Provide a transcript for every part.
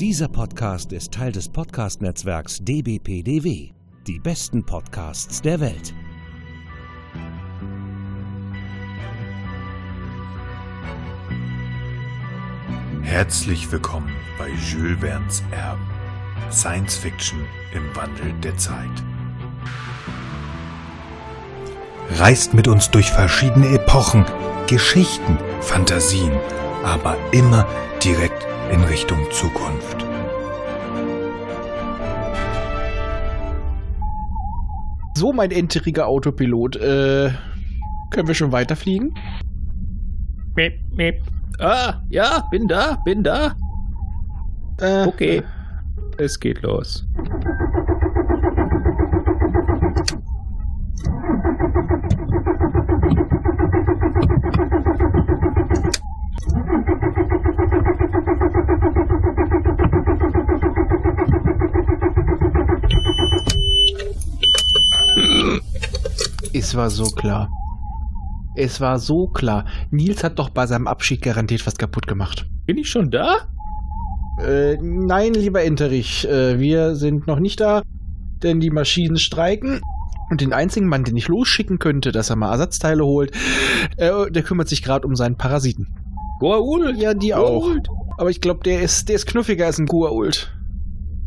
Dieser Podcast ist Teil des Podcast-Netzwerks dbpdw. Die besten Podcasts der Welt. Herzlich willkommen bei Jules Verne's Erben. Science Fiction im Wandel der Zeit. Reist mit uns durch verschiedene Epochen, Geschichten, Fantasien, aber immer direkt in Richtung Zukunft. So, mein enteriger Autopilot, äh, können wir schon weiterfliegen? Miep, miep. Ah, ja, bin da, bin da. Äh, Okay, es geht los. War so klar. Es war so klar. Nils hat doch bei seinem Abschied garantiert was kaputt gemacht. Bin ich schon da? Äh, nein, lieber Enterich, äh, wir sind noch nicht da, denn die Maschinen streiken. Und den einzigen Mann, den ich losschicken könnte, dass er mal Ersatzteile holt, äh, der kümmert sich gerade um seinen Parasiten. Goa'uld? Ja, die auch. Goa'uld? Aber ich glaube, der ist, der ist knuffiger als ein Gua'uld.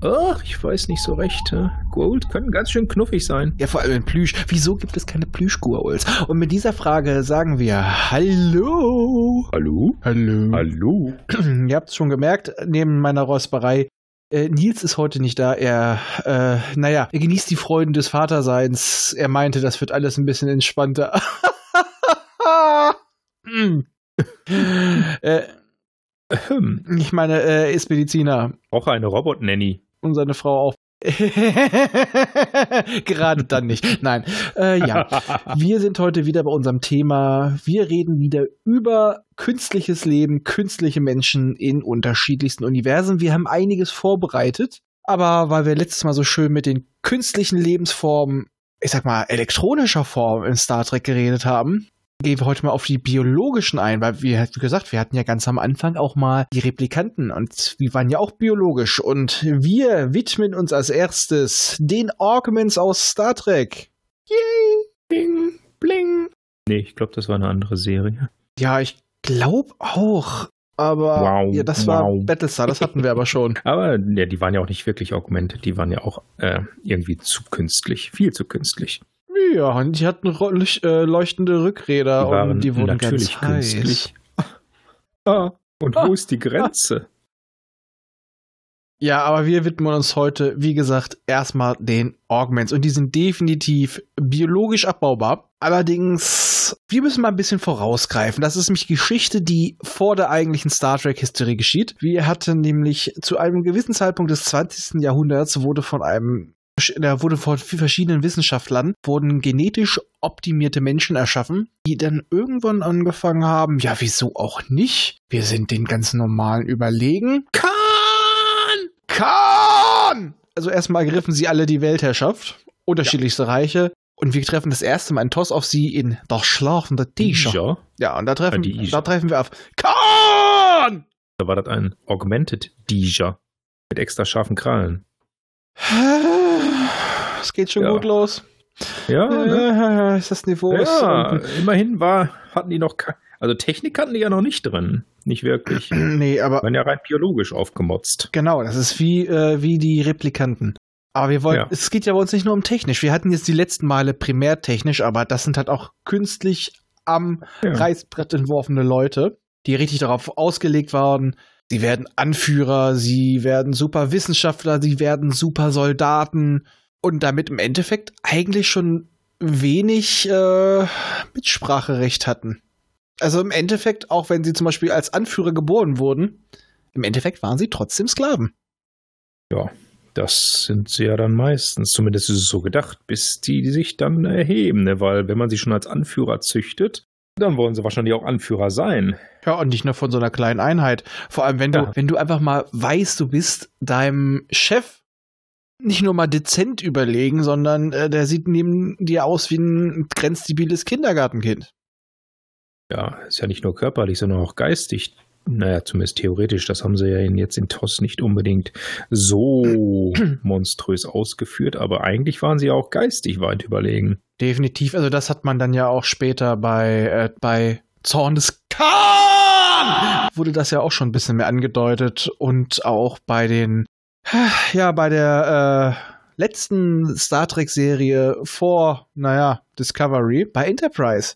Ach, ich weiß nicht so recht. hä? Goa'uld können ganz schön knuffig sein. Ja, vor allem in Plüsch. Wieso gibt es keine Plüsch-Gua'ulds? Und mit dieser Frage sagen wir Hallo. Hallo? Hallo. Hallo? Ihr habt es schon gemerkt, neben meiner Räusperei, äh, Nils ist heute nicht da. Er, äh, naja, er genießt die Freuden des Vaterseins. Er meinte, das wird alles ein bisschen entspannter. Äh, Hm, ich meine, äh, er ist Mediziner auch eine Robot-Nanny. Und seine Frau auch. Gerade dann nicht. Nein. Äh, ja. Wir sind heute wieder bei unserem Thema. Wir reden wieder über künstliches Leben, künstliche Menschen in unterschiedlichsten Universen. Wir haben einiges vorbereitet, aber weil wir letztes Mal so schön mit den künstlichen Lebensformen, ich sag mal, elektronischer Form in Star Trek geredet haben, gehen wir heute mal auf die biologischen ein, weil wir, wie gesagt, wir hatten ja ganz am Anfang auch mal die Replikanten und die waren ja auch biologisch und wir widmen uns als erstes den Augments aus Star Trek. Yay! Bing, bling. Nee, ich glaube, das war eine andere Serie. Ja, ich glaube auch. Aber Wow, ja, das war wow. Battlestar, das hatten wir aber schon. Aber ja, die waren ja auch nicht wirklich augmented. Die waren ja auch äh, irgendwie zu künstlich. Viel zu künstlich. Ja, und die hatten äh, leuchtende Rückräder Die und die wurden natürlich ganz heiß. künstlich. Ah, und wo ist die Grenze? Ja, aber wir widmen uns heute, wie gesagt, erstmal den Augments. Und die sind definitiv biologisch abbaubar. Allerdings, wir müssen mal ein bisschen vorausgreifen. Das ist nämlich Geschichte, die vor der eigentlichen Star Trek-Historie geschieht. Wir hatten nämlich zu einem gewissen Zeitpunkt des 20. Jahrhunderts wurde von einem da wurde von verschiedenen Wissenschaftlern wurden genetisch optimierte Menschen erschaffen, die dann irgendwann angefangen haben, ja, wieso auch nicht? Wir sind den ganz normalen überlegen. Khan! Khan! Also erstmal ergriffen sie alle die Weltherrschaft, unterschiedlichste Reiche, und wir treffen das erste Mal einen Toss auf sie in Das schlafende Tisha. Ja. Ja, und da treffen, Ah, die Isha. da treffen wir auf Khan! Da war das ein Augmented Dija mit extra scharfen Krallen. Es geht schon Ja. gut los. Ja, ne? Äh, ist das Niveau ja immerhin war, hatten die noch, also Technik hatten die ja noch nicht drin. Nicht wirklich. Nee, aber Waren ja rein biologisch aufgemotzt. Genau, das ist wie, äh, wie die Replikanten. Aber wir wollen, Ja. es geht ja bei uns nicht nur um technisch. Wir hatten jetzt die letzten Male primär technisch, aber das sind halt auch künstlich am Ja. Reißbrett entworfene Leute, die richtig darauf ausgelegt waren. Sie werden Anführer, sie werden super Wissenschaftler, sie werden super Soldaten und damit im Endeffekt eigentlich schon wenig äh, Mitspracherecht hatten. Also im Endeffekt, auch wenn sie zum Beispiel als Anführer geboren wurden, im Endeffekt waren sie trotzdem Sklaven. Ja, das sind sie ja dann meistens. Zumindest ist es so gedacht, bis die sich dann erheben. Ne? Weil wenn man sie schon als Anführer züchtet, dann wollen sie wahrscheinlich auch Anführer sein. Ja, und nicht nur von so einer kleinen Einheit. Vor allem, wenn du, Ja. wenn du einfach mal weißt, du bist deinem Chef nicht nur mal dezent überlegen, sondern äh, der sieht neben dir aus wie ein grenzdebiles Kindergartenkind. Ja, ist ja nicht nur körperlich, sondern auch geistig naja, zumindest theoretisch, das haben sie ja jetzt in TOS nicht unbedingt so monströs ausgeführt, aber eigentlich waren sie auch geistig weit überlegen. Definitiv, also das hat man dann ja auch später bei, äh, bei Zorn des Khan wurde das ja auch schon ein bisschen mehr angedeutet und auch bei den, ja, bei der äh, letzten Star Trek-Serie vor, naja, Discovery, bei Enterprise.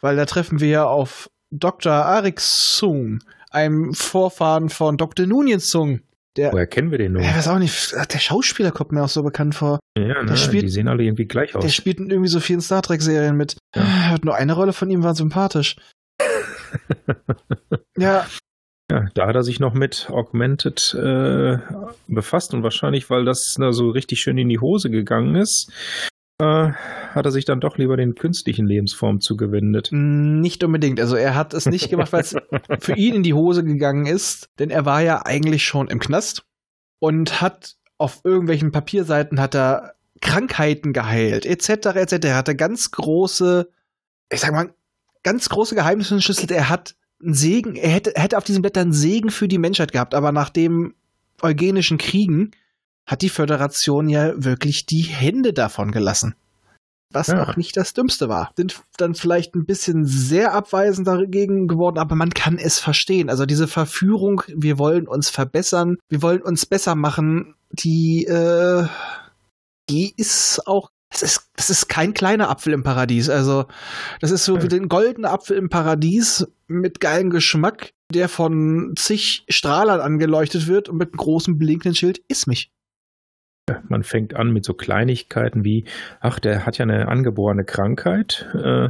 Weil da treffen wir ja auf Dr. Arik Sung, einem Vorfahren von Dr. Nunien Sung. Der, Woher kennen wir den nur? Ich weiß auch nicht. Der Schauspieler kommt mir auch so bekannt vor. Ja, ne, spielt, die sehen alle irgendwie gleich aus. Der spielt in irgendwie so vielen Star Trek-Serien mit. Ja. Nur eine Rolle von ihm war sympathisch. Ja, ja, da hat er sich noch mit Augmented äh, befasst und wahrscheinlich, weil das na, so richtig schön in die Hose gegangen ist, äh, hat er sich dann doch lieber den künstlichen Lebensformen zugewendet. Nicht unbedingt. Also er hat es nicht gemacht, weil es für ihn in die Hose gegangen ist, denn er war ja eigentlich schon im Knast und hat auf irgendwelchen Papierseiten hat er Krankheiten geheilt, etc., etc. Er hatte ganz große, ich sag mal, ganz große Geheimnisse entschlüsselt. Er hat ein Segen, er hätte, hätte auf diesen Blättern Segen für die Menschheit gehabt, aber nach dem eugenischen Kriegen hat die Föderation ja wirklich die Hände davon gelassen. Was ja. auch nicht das Dümmste war. Sind dann vielleicht ein bisschen sehr abweisend dagegen geworden, aber man kann es verstehen. Also diese Verführung, wir wollen uns verbessern, wir wollen uns besser machen, die, äh, die ist auch das ist, das ist kein kleiner Apfel im Paradies. Also, das ist so wie den goldenen Apfel im Paradies mit geilem Geschmack, der von zig Strahlern angeleuchtet wird und mit einem großen blinkenden Schild, isst mich. Man fängt an mit so Kleinigkeiten wie, ach, der hat ja eine angeborene Krankheit. Äh,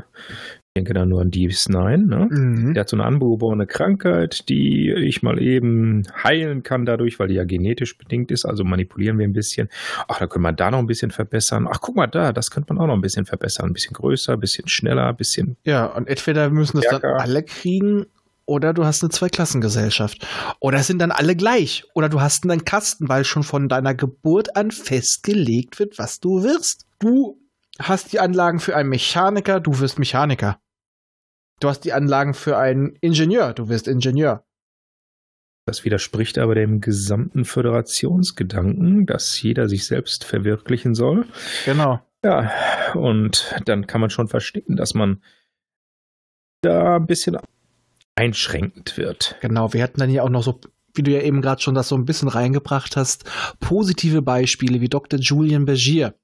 denke da nur an DS9, ne? Mhm. Der hat so eine angeborene Krankheit, die ich mal eben heilen kann dadurch, weil die ja genetisch bedingt ist. Also manipulieren wir ein bisschen. Ach, da können wir da noch ein bisschen verbessern. Ach, guck mal da, das könnte man auch noch ein bisschen verbessern. Ein bisschen größer, ein bisschen schneller, ein bisschen. Ja, und entweder müssen das dann alle kriegen oder du hast eine Zweiklassengesellschaft. Oder sind dann alle gleich. Oder du hast einen Kasten, weil schon von deiner Geburt an festgelegt wird, was du wirst. Du hast die Anlagen für einen Mechaniker, du wirst Mechaniker. Du hast die Anlagen für einen Ingenieur, du wirst Ingenieur. Das widerspricht aber dem gesamten Föderationsgedanken, dass jeder sich selbst verwirklichen soll. Genau. Ja, und dann kann man schon verstehen, dass man da ein bisschen einschränkend wird. Genau, wir hatten dann hier auch noch so, wie du ja eben gerade schon das so ein bisschen reingebracht hast, positive Beispiele wie Dr. Julian Bergier.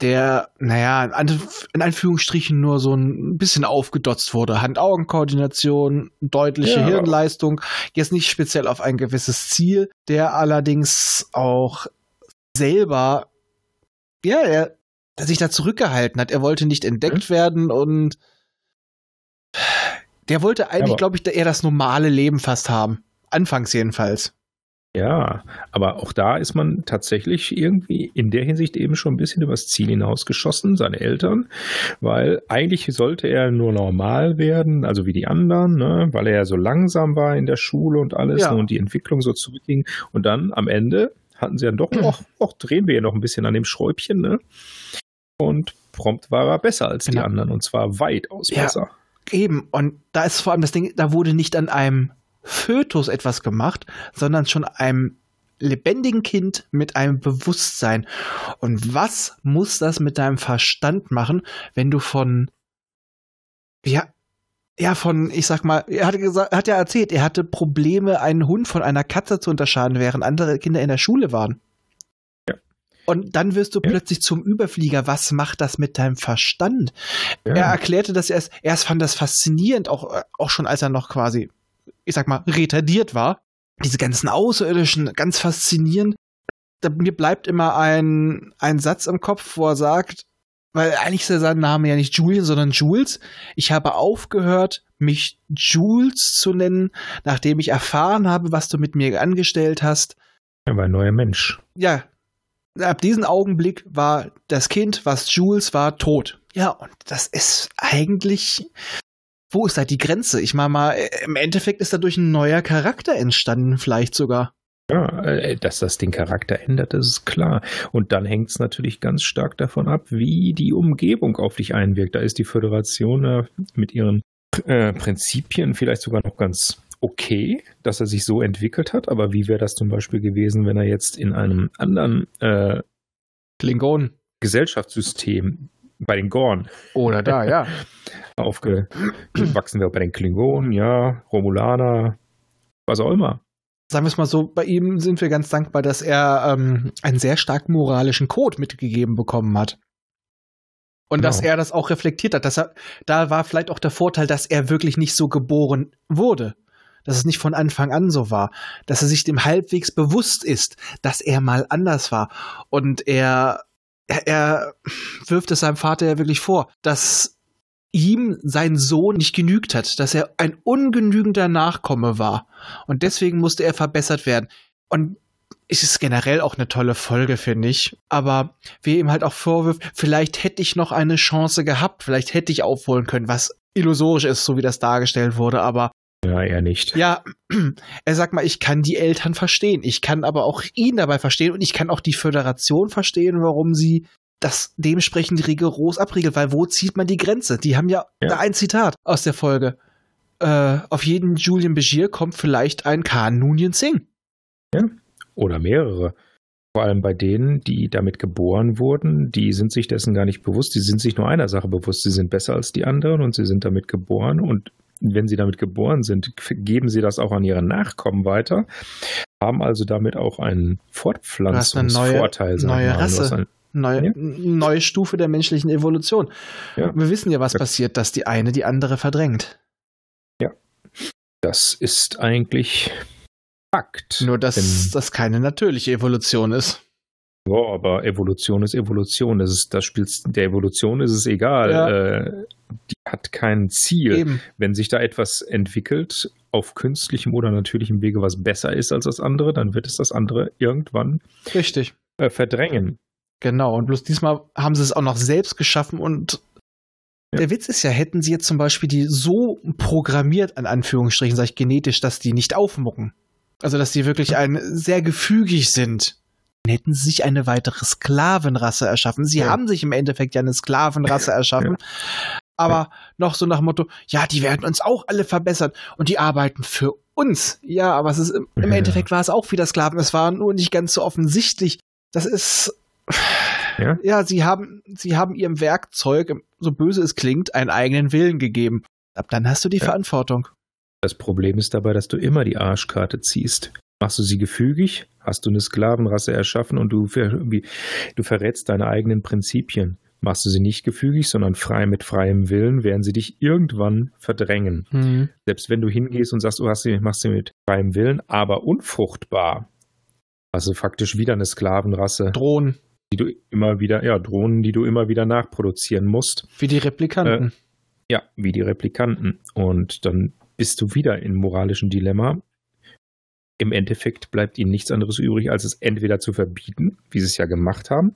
Der, naja, in Anführungsstrichen nur so ein bisschen aufgedotzt wurde. Hand-Augen-Koordination, deutliche ja. Hirnleistung, jetzt nicht speziell auf ein gewisses Ziel, der allerdings auch selber, ja, er, der sich da zurückgehalten hat. Er wollte nicht entdeckt mhm. werden und der wollte eigentlich, glaube ich, eher das normale Leben fast haben. Anfangs jedenfalls. Ja, aber auch da ist man tatsächlich irgendwie in der Hinsicht eben schon ein bisschen übers Ziel hinausgeschossen, seine Eltern, weil eigentlich sollte er nur normal werden, also wie die anderen, ne, weil er ja so langsam war in der Schule und alles ja. und die Entwicklung so zurückging. Und dann am Ende hatten sie dann doch noch, auch drehen wir ja noch ein bisschen an dem Schräubchen, ne? Und prompt war er besser als genau. die anderen und zwar weitaus ja, besser. Eben, und da ist vor allem das Ding, da wurde nicht an einem Fötus etwas gemacht, sondern schon einem lebendigen Kind mit einem Bewusstsein. Und was muss das mit deinem Verstand machen, wenn du von, ja, ja, von, ich sag mal, er hat gesagt, er hat ja erzählt, er hatte Probleme, einen Hund von einer Katze zu unterscheiden, während andere Kinder in der Schule waren. Ja. Und dann wirst du ja. plötzlich zum Überflieger. Was macht das mit deinem Verstand? Ja. Er erklärte das erst, erst fand das faszinierend, auch, auch schon als er noch quasi ich sag mal, retardiert war. Diese ganzen Außerirdischen, ganz faszinierend. Da, mir bleibt immer ein, ein Satz im Kopf, wo er sagt, weil eigentlich ist sein Name ja nicht Julian, sondern Jules. Ich habe aufgehört, mich Jules zu nennen, nachdem ich erfahren habe, was du mit mir angestellt hast. Er war ein neuer Mensch. Ja. Ab diesem Augenblick war das Kind, was Jules war, tot. Ja, und das ist eigentlich wo ist da die Grenze? Ich meine mal, äh, im Endeffekt ist dadurch ein neuer Charakter entstanden, vielleicht sogar. Ja, äh, dass das den Charakter ändert, das ist klar. Und dann hängt es natürlich ganz stark davon ab, wie die Umgebung auf dich einwirkt. Da ist die Föderation mit ihren äh, Prinzipien vielleicht sogar noch ganz okay, dass er sich so entwickelt hat, aber wie wäre das zum Beispiel gewesen, wenn er jetzt in einem anderen äh, Klingon. Gesellschaftssystem bei den Gorn Oder da, ja. aufgewachsen wäre, bei den Klingonen, ja, Romulaner, was auch immer. Sagen wir es mal so, bei ihm sind wir ganz dankbar, dass er ähm, einen sehr starken moralischen Code mitgegeben bekommen hat. Und Genau. dass er das auch reflektiert hat. Dass er, da war vielleicht auch der Vorteil, dass er wirklich nicht so geboren wurde. Dass es nicht von Anfang an so war. Dass er sich dem halbwegs bewusst ist, dass er mal anders war. Und er, er, er wirft es seinem Vater ja wirklich vor, dass ihm sein Sohn nicht genügt hat, dass er ein ungenügender Nachkomme war. Und deswegen musste er verbessert werden. Und es ist generell auch eine tolle Folge, finde ich. Aber wie ihm halt auch vorwirft, vielleicht hätte ich noch eine Chance gehabt, vielleicht hätte ich aufholen können, was illusorisch ist, so wie das dargestellt wurde. Aber Ja, eher nicht. ja, er sagt mal, ich kann die Eltern verstehen. Ich kann aber auch ihn dabei verstehen und ich kann auch die Föderation verstehen, warum sie das dementsprechend rigoros abriegelt, weil wo zieht man die Grenze? Die haben ja, Ja. ein Zitat aus der Folge. Äh, auf jeden Julian Begier kommt vielleicht ein Khan Noonien Singh. Oder mehrere. Vor allem bei denen, die damit geboren wurden, die sind sich dessen gar nicht bewusst. Die sind sich nur einer Sache bewusst. Sie sind besser als die anderen und sie sind damit geboren. Und wenn sie damit geboren sind, geben sie das auch an ihre Nachkommen weiter, haben also damit auch einen Fortpflanzungsvorteil. sagen wir neue hast Rasse. ein- Neue, Ja. neue Stufe der menschlichen Evolution. Ja. Wir wissen ja, was Ja. passiert, dass die eine die andere verdrängt. Das ist eigentlich Fakt. Nur, dass Denn- das keine natürliche Evolution ist. Ja, aber Evolution ist Evolution. Das ist, das spielt, der Evolution ist es egal. Ja. Äh, die hat kein Ziel. Eben. Wenn sich da etwas entwickelt, auf künstlichem oder natürlichem Wege, was besser ist als das andere, dann wird es das andere irgendwann Richtig. äh, verdrängen. Genau, und bloß diesmal haben sie es auch noch selbst geschaffen und Ja. der Witz ist ja, hätten sie jetzt zum Beispiel die so programmiert, an Anführungsstrichen, sag ich genetisch, dass die nicht aufmucken. Also, dass die wirklich ein, sehr gefügig sind. Dann hätten sie sich eine weitere Sklavenrasse erschaffen. Sie Ja. haben sich im Endeffekt ja eine Sklavenrasse erschaffen. Aber noch so nach Motto, ja, die werden uns auch alle verbessern und die arbeiten für uns. Ja, aber es ist im, im Ja. Endeffekt war es auch wieder Sklaven. Es war nur nicht ganz so offensichtlich. Das ist Ja? ja, sie haben, sie haben ihrem Werkzeug, so böse es klingt, einen eigenen Willen gegeben. Ab dann hast du die Ja. Verantwortung. Das Problem ist dabei, dass du immer die Arschkarte ziehst. Machst du sie gefügig, hast du eine Sklavenrasse erschaffen und du, ver, du verrätst deine eigenen Prinzipien. Machst du sie nicht gefügig, sondern frei mit freiem Willen, werden sie dich irgendwann verdrängen. Selbst wenn du hingehst und sagst, du hast sie, machst sie mit freiem Willen, aber unfruchtbar, du faktisch wieder eine Sklavenrasse, Drohen, die du immer wieder, ja, Drohnen, die du immer wieder nachproduzieren musst. wie die Replikanten. Ja, wie die Replikanten. Und dann bist du wieder im moralischen Dilemma. Im Endeffekt bleibt ihnen nichts anderes übrig, als es entweder zu verbieten, wie sie es ja gemacht haben,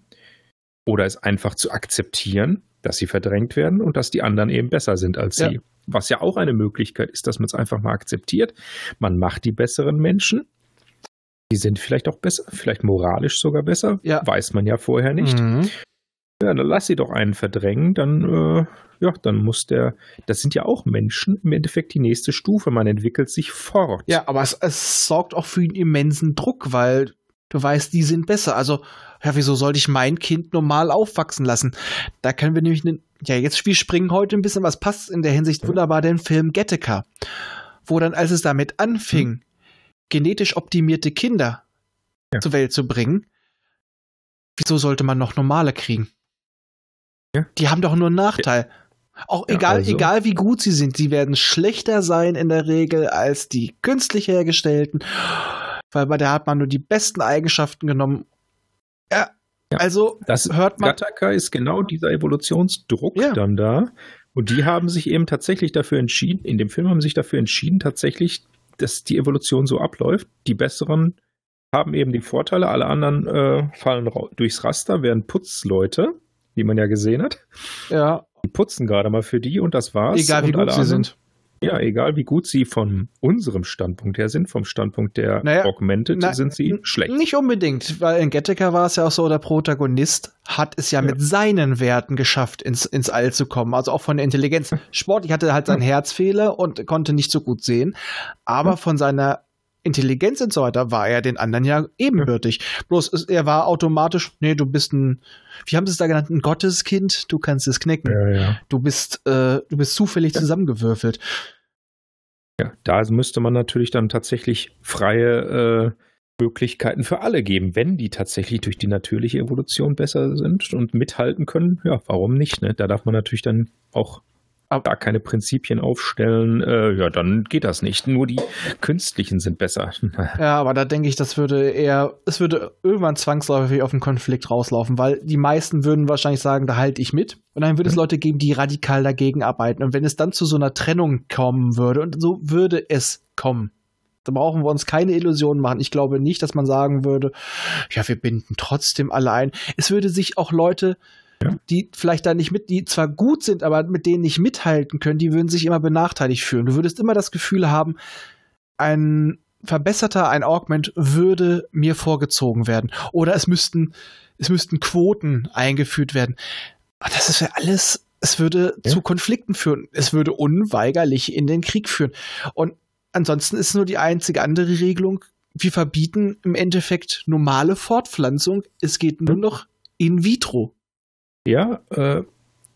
oder es einfach zu akzeptieren, dass sie verdrängt werden und dass die anderen eben besser sind als Ja. sie. Was ja auch eine Möglichkeit ist, dass man es einfach mal akzeptiert. Man macht die besseren Menschen. Die sind vielleicht auch besser, vielleicht moralisch sogar besser. Ja. Weiß man ja vorher nicht. Mhm. Ja, dann lass sie doch einen verdrängen, dann, äh, ja, dann muss der, das sind ja auch Menschen, im Endeffekt die nächste Stufe, man entwickelt sich fort. Ja, aber es, es sorgt auch für einen immensen Druck, weil du weißt, die sind besser. Also, ja, wieso sollte ich mein Kind normal aufwachsen lassen? Da können wir nämlich, ne, ja, jetzt wir springen heute ein bisschen, was passt in der Hinsicht wunderbar, den Film Gattaca, wo dann, als es damit anfing, genetisch optimierte Kinder Ja. zur Welt zu bringen, wieso sollte man noch normale kriegen? Ja. Die haben doch nur einen Nachteil. Auch Ja, egal, also- egal wie gut sie sind, sie werden schlechter sein in der Regel als die künstlich hergestellten, weil bei der hat man nur die besten Eigenschaften genommen. Ja, Ja. also Das hört man. Gattaca ist genau dieser Evolutionsdruck dann da. Und die haben sich eben tatsächlich dafür entschieden, in dem Film haben sie sich dafür entschieden, tatsächlich, dass die Evolution so abläuft. Die Besseren haben eben die Vorteile, alle anderen äh, fallen durchs Raster, während Putzleute, wie man ja gesehen hat, Ja, die putzen gerade mal für die und das war's. egal wie gut sie sind. Ja, egal wie gut sie von unserem Standpunkt her sind, vom Standpunkt der naja, Augmented na, sind sie schlecht. Nicht unbedingt, weil in Gattaca war es ja auch so, der Protagonist hat es ja, ja, mit seinen Werten geschafft, ins, ins All zu kommen, also auch von der Intelligenz. Sportlich hatte halt seinen Herzfehler und konnte nicht so gut sehen, aber von seiner Intelligenz und so weiter war er den anderen ja ebenbürtig. Bloß er war automatisch, nee, du bist ein, wie haben sie es da genannt, ein Gotteskind, du kannst es knicken. Ja, ja. Du bist, äh, du bist zufällig zusammengewürfelt. Ja, da müsste man natürlich dann tatsächlich freie äh, Möglichkeiten für alle geben, wenn die tatsächlich durch die natürliche Evolution besser sind und mithalten können. Ja, warum nicht? Ne? Da darf man natürlich dann auch gar keine Prinzipien aufstellen, äh, ja, dann geht das nicht. Nur die künstlichen sind besser. ja, aber da denke ich, das würde eher, es würde irgendwann zwangsläufig auf einen Konflikt rauslaufen, weil die meisten würden wahrscheinlich sagen, da halte ich mit. Und dann würde mhm. es Leute geben, die radikal dagegen arbeiten. Und wenn es dann zu so einer Trennung kommen würde, und so würde es kommen, da brauchen wir uns keine Illusionen machen. Ich glaube nicht, dass man sagen würde, ja, wir binden trotzdem alle ein. Es würde sich auch Leute ja. die vielleicht da nicht mit, die zwar gut sind, aber mit denen nicht mithalten können, die würden sich immer benachteiligt fühlen. Du würdest immer das Gefühl haben, ein verbesserter, ein Augment würde mir vorgezogen werden. Oder es müssten, es müssten Quoten eingeführt werden. Aber das ist ja alles, es würde ja. zu Konflikten führen. Es würde unweigerlich in den Krieg führen. Und ansonsten ist nur die einzige andere Regelung, wir verbieten im Endeffekt normale Fortpflanzung. Es geht nur noch in vitro. Ja, äh,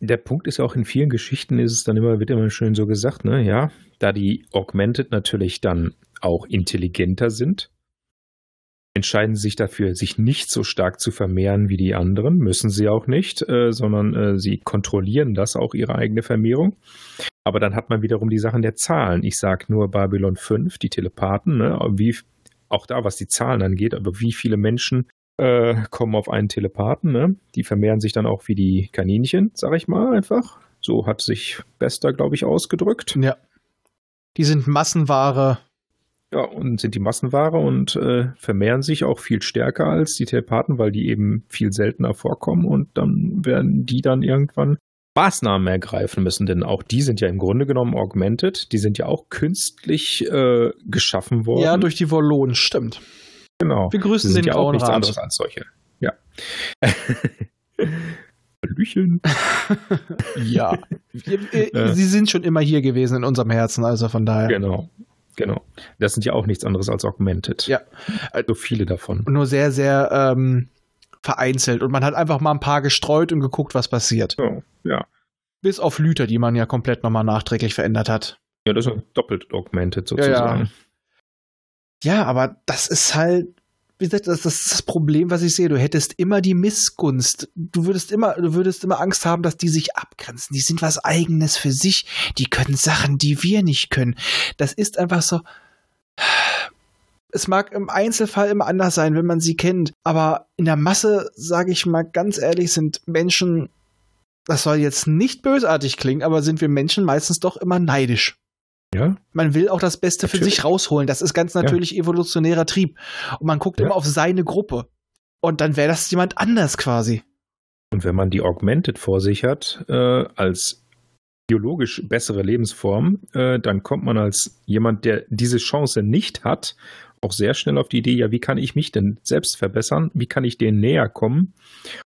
der Punkt ist ja auch in vielen Geschichten ist es dann immer, wird immer schön so gesagt, ne, ja, da die Augmented natürlich dann auch intelligenter sind, entscheiden sie sich dafür, sich nicht so stark zu vermehren wie die anderen, müssen sie auch nicht, äh, sondern äh, sie kontrollieren das auch ihre eigene Vermehrung. Aber dann hat man wiederum die Sachen der Zahlen. Ich sage nur Babylon 5, die Telepathen, ne, wie auch da, was die Zahlen angeht, aber wie viele Menschen äh, kommen auf einen Telepathen. Ne? Die vermehren sich dann auch wie die Kaninchen, sag ich mal einfach. So hat sich Bester, glaube ich, ausgedrückt. Ja. Die sind Massenware. Ja, und sind die Massenware und äh, vermehren sich auch viel stärker als die Telepathen, weil die eben viel seltener vorkommen und dann werden die dann irgendwann Maßnahmen ergreifen müssen, denn auch die sind ja im Grunde genommen augmented, die sind ja auch künstlich äh, geschaffen worden. Ja, durch die Vollonen, stimmt. Genau. Wir grüßen den ja auch nichts Rat. anderes als solche. Ja. Hallöchen. ja. Äh. Sie sind schon immer hier gewesen in unserem Herzen, also von daher. Genau. Genau. Das sind ja auch nichts anderes als Augmented. Ja. So viele davon. Nur sehr, sehr ähm, vereinzelt. Und man hat einfach mal ein paar gestreut und geguckt, was passiert. So, ja. Bis auf Lüter, die man ja komplett nochmal nachträglich verändert hat. Ja, das ist doppelt Augmented sozusagen. Ja, ja. Ja, aber das ist halt, wie gesagt, das, ist das Problem, was ich sehe. Du hättest immer die Missgunst. Du würdest immer, du würdest immer Angst haben, dass die sich abgrenzen. Die sind was Eigenes für sich. Die können Sachen, die wir nicht können. Das ist einfach so. Es mag im Einzelfall immer anders sein, wenn man sie kennt, aber in der Masse, sage ich mal ganz ehrlich, sind Menschen, das soll jetzt nicht bösartig klingen, aber sind wir Menschen meistens doch immer neidisch. Ja. Man will auch das Beste natürlich. für sich rausholen. Das ist ganz natürlich ja. evolutionärer Trieb. Und man guckt ja. immer auf seine Gruppe. Und dann wäre das jemand anders quasi. Und wenn man die Augmented vor sich hat, äh, als biologisch bessere Lebensform, äh, dann kommt man als jemand, der diese Chance nicht hat, auch sehr schnell auf die Idee, ja, wie kann ich mich denn selbst verbessern? Wie kann ich denen näher kommen,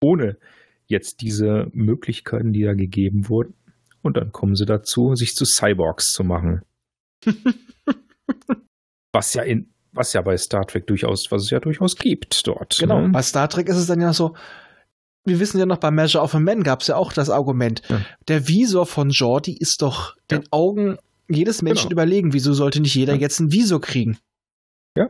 ohne jetzt diese Möglichkeiten, die da gegeben wurden, und dann kommen sie dazu, sich zu Cyborgs zu machen. was ja in, was ja bei Star Trek durchaus, was es ja durchaus gibt dort. Genau. Ne? Bei Star Trek ist es dann ja so, wir wissen ja noch, bei Measure of a Man gab es ja auch das Argument. Ja. Der Visor von Jordi ist doch ja. den Augen jedes Menschen genau. überlegen. Wieso sollte nicht jeder ja. jetzt ein Visor kriegen? Ja,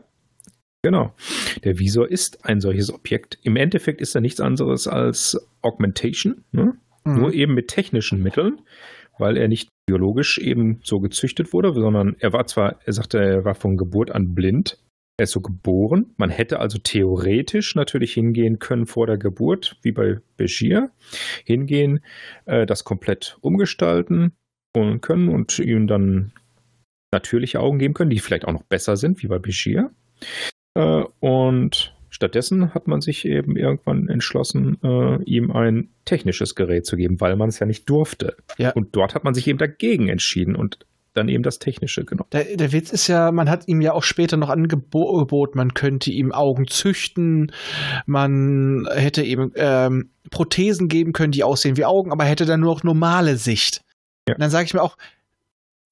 genau. Der Visor ist ein solches Objekt. Im Endeffekt ist er nichts anderes als Augmentation. Ne? Mhm. Nur eben mit technischen Mitteln, weil er nicht biologisch eben so gezüchtet wurde, sondern er war zwar, er sagte, er war von Geburt an blind. Er ist so geboren. Man hätte also theoretisch natürlich hingehen können vor der Geburt, wie bei Bashir, hingehen, äh, das komplett umgestalten und können und ihm dann natürliche Augen geben können, die vielleicht auch noch besser sind, wie bei Bashir. Äh, und Stattdessen hat man sich eben irgendwann entschlossen, äh, ihm ein technisches Gerät zu geben, weil man es ja nicht durfte. Ja. Und dort hat man sich eben dagegen entschieden. Und dann eben das Technische genommen. Der, der Witz ist ja, man hat ihm ja auch später noch angeboten, man könnte ihm Augen züchten, man hätte ihm ähm, Prothesen geben können, die aussehen wie Augen, aber hätte dann nur noch normale Sicht. Ja. Und dann sage ich mir auch,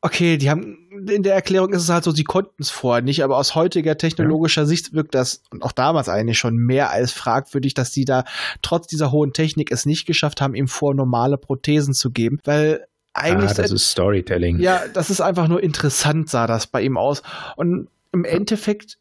okay, die haben, in der Erklärung ist es halt so, sie konnten es vorher nicht, aber aus heutiger technologischer ja. Sicht wirkt das, und auch damals eigentlich schon mehr als fragwürdig, dass die da trotz dieser hohen Technik es nicht geschafft haben, ihm vor normale Prothesen zu geben, weil eigentlich. Ah, das ist Storytelling. Ja, das ist einfach nur interessant, sah das bei ihm aus. Und im Endeffekt,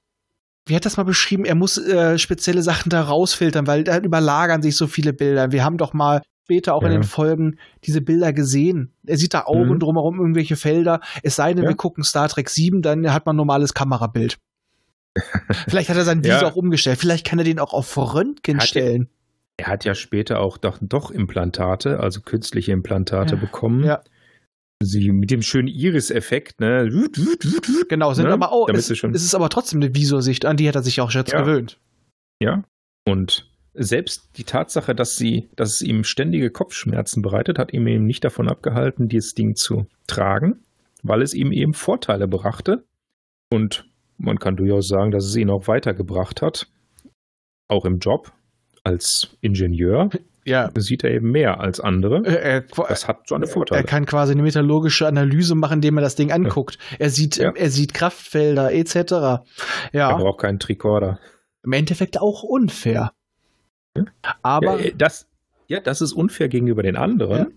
wie hat das mal beschrieben? Er muss äh, spezielle Sachen da rausfiltern, weil da überlagern sich so viele Bilder. Wir haben doch mal später auch ja. in den Folgen diese Bilder gesehen. Er sieht da Augen mhm. drumherum, irgendwelche Felder. Es sei denn, ja. wir gucken Star Trek 7, dann hat man ein normales Kamerabild. Vielleicht hat er sein Visor auch umgestellt. Vielleicht kann er den auch auf Röntgen hat stellen. Er, er, hat ja später auch doch, doch Implantate, also künstliche Implantate bekommen. Ja. Sie mit dem schönen Iris-Effekt, ne? Genau, sind ne? aber auch. Es, es, ist aber trotzdem eine Visorsicht, an die hat er sich auch jetzt gewöhnt. Ja. Und selbst die Tatsache, dass sie, dass es ihm ständige Kopfschmerzen bereitet, hat ihm eben nicht davon abgehalten, dieses Ding zu tragen, weil es ihm eben Vorteile brachte. Und man kann durchaus sagen, dass es ihn auch weitergebracht hat. Auch im Job als Ingenieur. Ja. Sieht er eben mehr als andere. Er, das hat so eine Vorteile. Er kann quasi eine metallurgische Analyse machen, indem er das Ding anguckt. Er sieht, ja. er sieht Kraftfelder etc. Ja. Er braucht keinen Tricorder. Im Endeffekt auch unfair. Aber ja, äh, das, ja, das ist unfair gegenüber den anderen.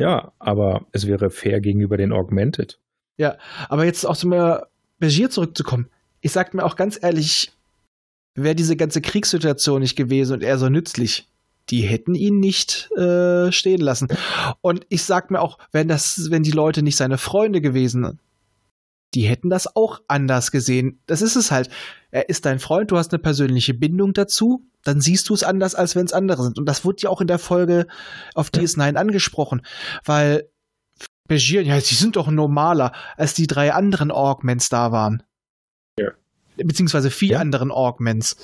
Ja. ja, aber es wäre fair gegenüber den Augmented. Ja, aber jetzt auch zum Begier zurückzukommen. Ich sag mir auch ganz ehrlich, wäre diese ganze Kriegssituation nicht gewesen und er so nützlich, die hätten ihn nicht äh, stehen lassen. Und ich sag mir auch, wenn das, wenn die Leute nicht seine Freunde gewesen, die hätten das auch anders gesehen. Das ist es halt. Er ist dein Freund, du hast eine persönliche Bindung dazu, dann siehst du es anders, als wenn es andere sind. Und das wurde ja auch in der Folge auf DS9 angesprochen, weil Begier, ja, sie sind doch normaler, als die drei anderen Augments da waren. Ja. Beziehungsweise vier ja. anderen Augments.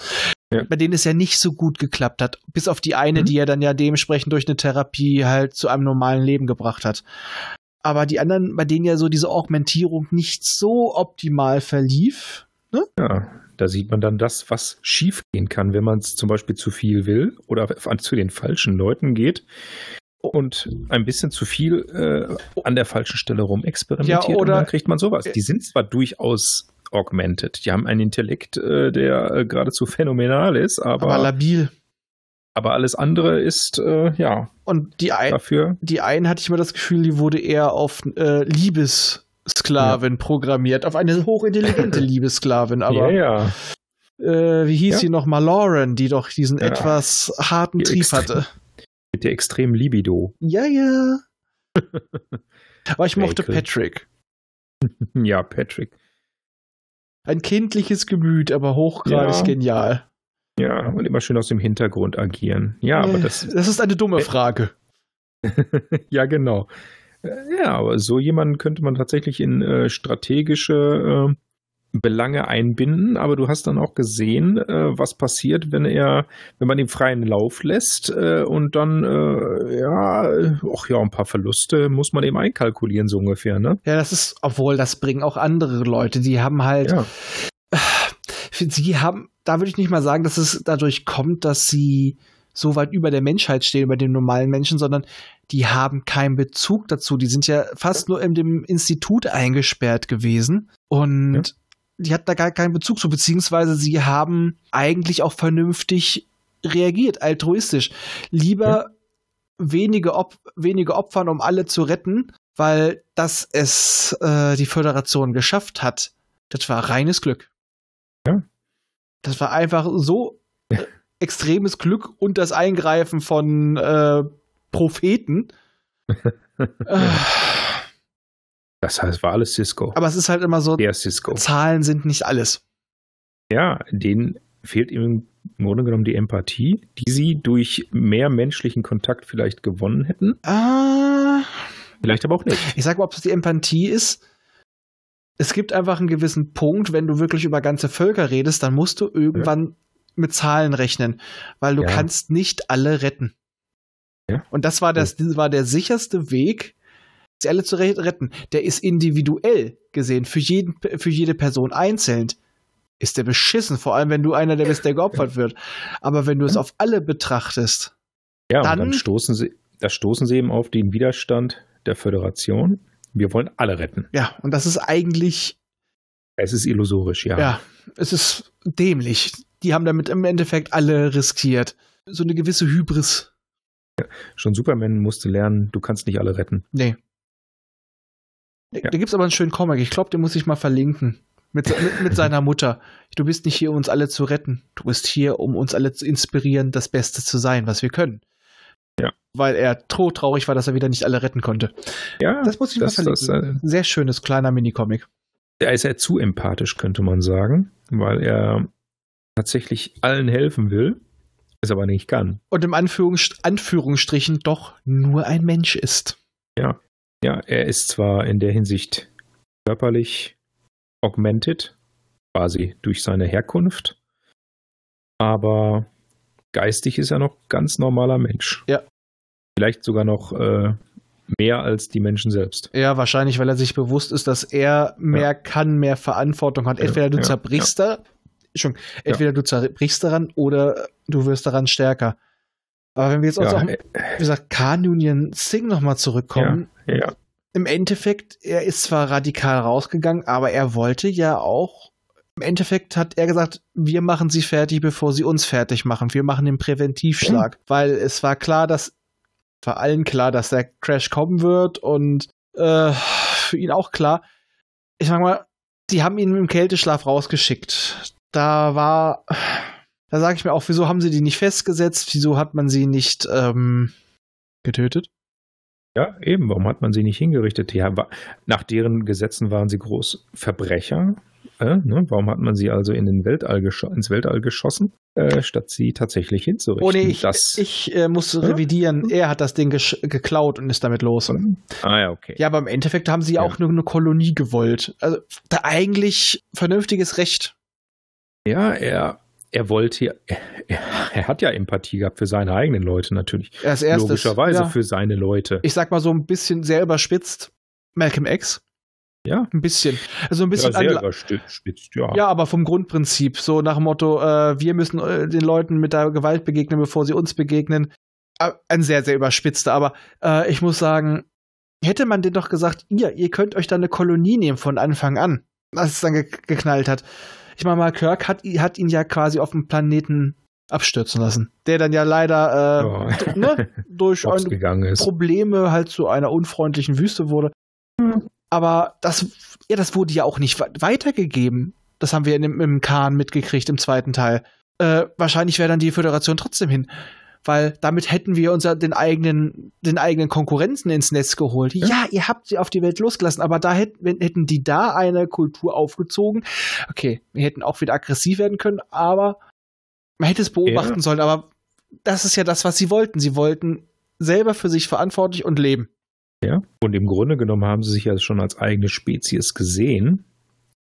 Ja. Bei denen es ja nicht so gut geklappt hat. Bis auf die eine, mhm. die er dann ja dementsprechend durch eine Therapie halt zu einem normalen Leben gebracht hat. Aber die anderen, bei denen ja so diese Augmentierung nicht so optimal verlief. Ne? Ja, da sieht man dann das, was schiefgehen kann, wenn man es zum Beispiel zu viel will oder zu den falschen Leuten geht und ein bisschen zu viel äh, an der falschen Stelle rumexperimentiert ja, oder und dann kriegt man sowas. Die sind zwar durchaus augmented, die haben einen Intellekt, äh, der äh, geradezu phänomenal ist, aber, aber labil. Aber alles andere ist, äh, ja. Und die, ein, dafür. die einen hatte ich immer das Gefühl, die wurde eher auf äh, Liebes Sklavin ja. programmiert, auf eine hochintelligente Liebessklavin, aber. Ja, ja. Äh, wie hieß ja. sie nochmal? Lauren, die doch diesen ja. etwas harten die Trieb hatte. Mit der extremen Libido. Ja, ja. aber ich mochte Patrick. ja, Patrick. Ein kindliches Gemüt, aber hochgradig ja. genial. Ja, und immer schön aus dem Hintergrund agieren. Ja, aber das. Das ist eine dumme Frage. ja, genau. Ja, aber so jemanden könnte man tatsächlich in äh, strategische äh, Belange einbinden, aber du hast dann auch gesehen, äh, was passiert, wenn er, wenn man ihm freien Lauf lässt äh, und dann, äh, ja, auch ja, ein paar Verluste muss man eben einkalkulieren, so ungefähr, ne? Ja, das ist, obwohl das bringen auch andere Leute, die haben halt, ja. sie haben, da würde ich nicht mal sagen, dass es dadurch kommt, dass sie so weit über der Menschheit stehen, über den normalen Menschen, sondern die haben keinen Bezug dazu. Die sind ja fast nur in dem Institut eingesperrt gewesen und ja. die hatten da gar keinen Bezug zu, beziehungsweise sie haben eigentlich auch vernünftig reagiert, altruistisch. Lieber ja. wenige, Op wenige Opfern, um alle zu retten, weil das es äh, die Föderation geschafft hat. Das war reines Glück. Das war einfach so extremes Glück und das Eingreifen von äh, Propheten. das heißt, war alles Cisco. Aber es ist halt immer so, Der Cisco. Zahlen sind nicht alles. Ja, denen fehlt im Grunde genommen die Empathie, die sie durch mehr menschlichen Kontakt vielleicht gewonnen hätten. Ah. Vielleicht aber auch nicht. Ich sag mal, ob es die Empathie ist. Es gibt einfach einen gewissen Punkt, wenn du wirklich über ganze Völker redest, dann musst du irgendwann ja. mit Zahlen rechnen, weil du ja. kannst nicht alle retten. Ja. Und das war, das, das war der sicherste Weg, sie alle zu retten. Der ist individuell gesehen, für, jeden, für jede Person einzeln. Ist der beschissen, vor allem wenn du einer der bist, der geopfert wird. Aber wenn du es auf alle betrachtest. Ja, dann, dann stoßen sie, da stoßen sie eben auf den Widerstand der Föderation. Wir wollen alle retten. Ja, und das ist eigentlich. Es ist illusorisch, ja. Ja, es ist dämlich. Die haben damit im Endeffekt alle riskiert. So eine gewisse Hybris. Ja, schon Superman musste lernen, du kannst nicht alle retten. Nee. Ja. Da gibt es aber einen schönen Comic. Ich glaube, den muss ich mal verlinken. Mit, mit, mit, seiner Mutter. Du bist nicht hier, um uns alle zu retten. Du bist hier, um uns alle zu inspirieren, das Beste zu sein, was wir können. Weil er traurig war, dass er wieder nicht alle retten konnte. Ja, das muss ich das, mal verlinken. Das, äh, Sehr schönes kleiner Minicomic. Er ist ja zu empathisch, könnte man sagen, weil er tatsächlich allen helfen will, es aber nicht kann. Und im Anführungs Anführungsstrichen doch nur ein Mensch ist. Ja. Ja, er ist zwar in der Hinsicht körperlich augmented, quasi durch seine Herkunft, aber geistig ist er noch ganz normaler Mensch. Ja. Vielleicht sogar noch äh, mehr als die Menschen selbst. Ja, wahrscheinlich, weil er sich bewusst ist, dass er mehr ja. kann, mehr Verantwortung hat. Entweder ja, du zerbrichst ja. da, schon, entweder du zerbrichst daran oder du wirst daran stärker. Aber wenn wir jetzt ja, auch, äh, wie gesagt, Kanunian Singh nochmal zurückkommen, ja, ja. im Endeffekt, er ist zwar radikal rausgegangen, aber er wollte ja auch, im Endeffekt hat er gesagt, wir machen sie fertig, bevor sie uns fertig machen. Wir machen den Präventivschlag, mhm. weil es war klar, dass, war allen klar, dass der Crash kommen wird und äh, für ihn auch klar. Ich sag mal, die haben ihn im Kälteschlaf rausgeschickt. Da war, da sage ich mir auch, wieso haben sie die nicht festgesetzt? Wieso hat man sie nicht ähm, getötet? Ja, eben. Warum hat man sie nicht hingerichtet? Ja, nach deren Gesetzen waren sie groß Verbrecher. Äh, ne? Warum hat man sie also in den Weltall ins Weltall geschossen, äh, statt sie tatsächlich hinzurichten? Oh nee, ich, das, ich äh, muss revidieren. Er hat das Ding geklaut und ist damit los. Ah ja, okay. Ja, aber im Endeffekt haben sie ja. auch nur eine Kolonie gewollt. Also da eigentlich vernünftiges Recht. Ja, er er wollte, er, er, hat ja Empathie gehabt für seine eigenen Leute natürlich. Erstes, Logischerweise ja. für seine Leute. Ich sag mal so ein bisschen sehr überspitzt. Malcolm X. Ja. Ein bisschen. Also ein bisschen. Ja, sehr überspitzt, ja. Ja, aber vom Grundprinzip. So nach dem Motto, äh, wir müssen äh, den Leuten mit der Gewalt begegnen, bevor sie uns begegnen. Äh, ein sehr, sehr überspitzter. Aber äh, ich muss sagen, hätte man den doch gesagt, ihr, ihr könnt euch da eine Kolonie nehmen von Anfang an, als es dann ge geknallt hat ich meine mal, Kirk hat, hat ihn ja quasi auf dem Planeten abstürzen lassen. Der dann ja leider äh, ja. ne, durch Probleme halt zu einer unfreundlichen Wüste wurde. Aber das, ja, das wurde ja auch nicht weitergegeben. Das haben wir in dem, im Kahn mitgekriegt im zweiten Teil. Äh, wahrscheinlich wäre dann die Föderation trotzdem hin weil damit hätten wir uns den eigenen, den eigenen Konkurrenten ins Netz geholt. Ja. ja, ihr habt sie auf die Welt losgelassen, aber da hätten, hätten die da eine Kultur aufgezogen. Okay, wir hätten auch wieder aggressiv werden können, aber man hätte es beobachten ja. sollen, aber das ist ja das, was sie wollten. Sie wollten selber für sich verantwortlich und leben. Ja, und im Grunde genommen haben sie sich ja schon als eigene Spezies gesehen.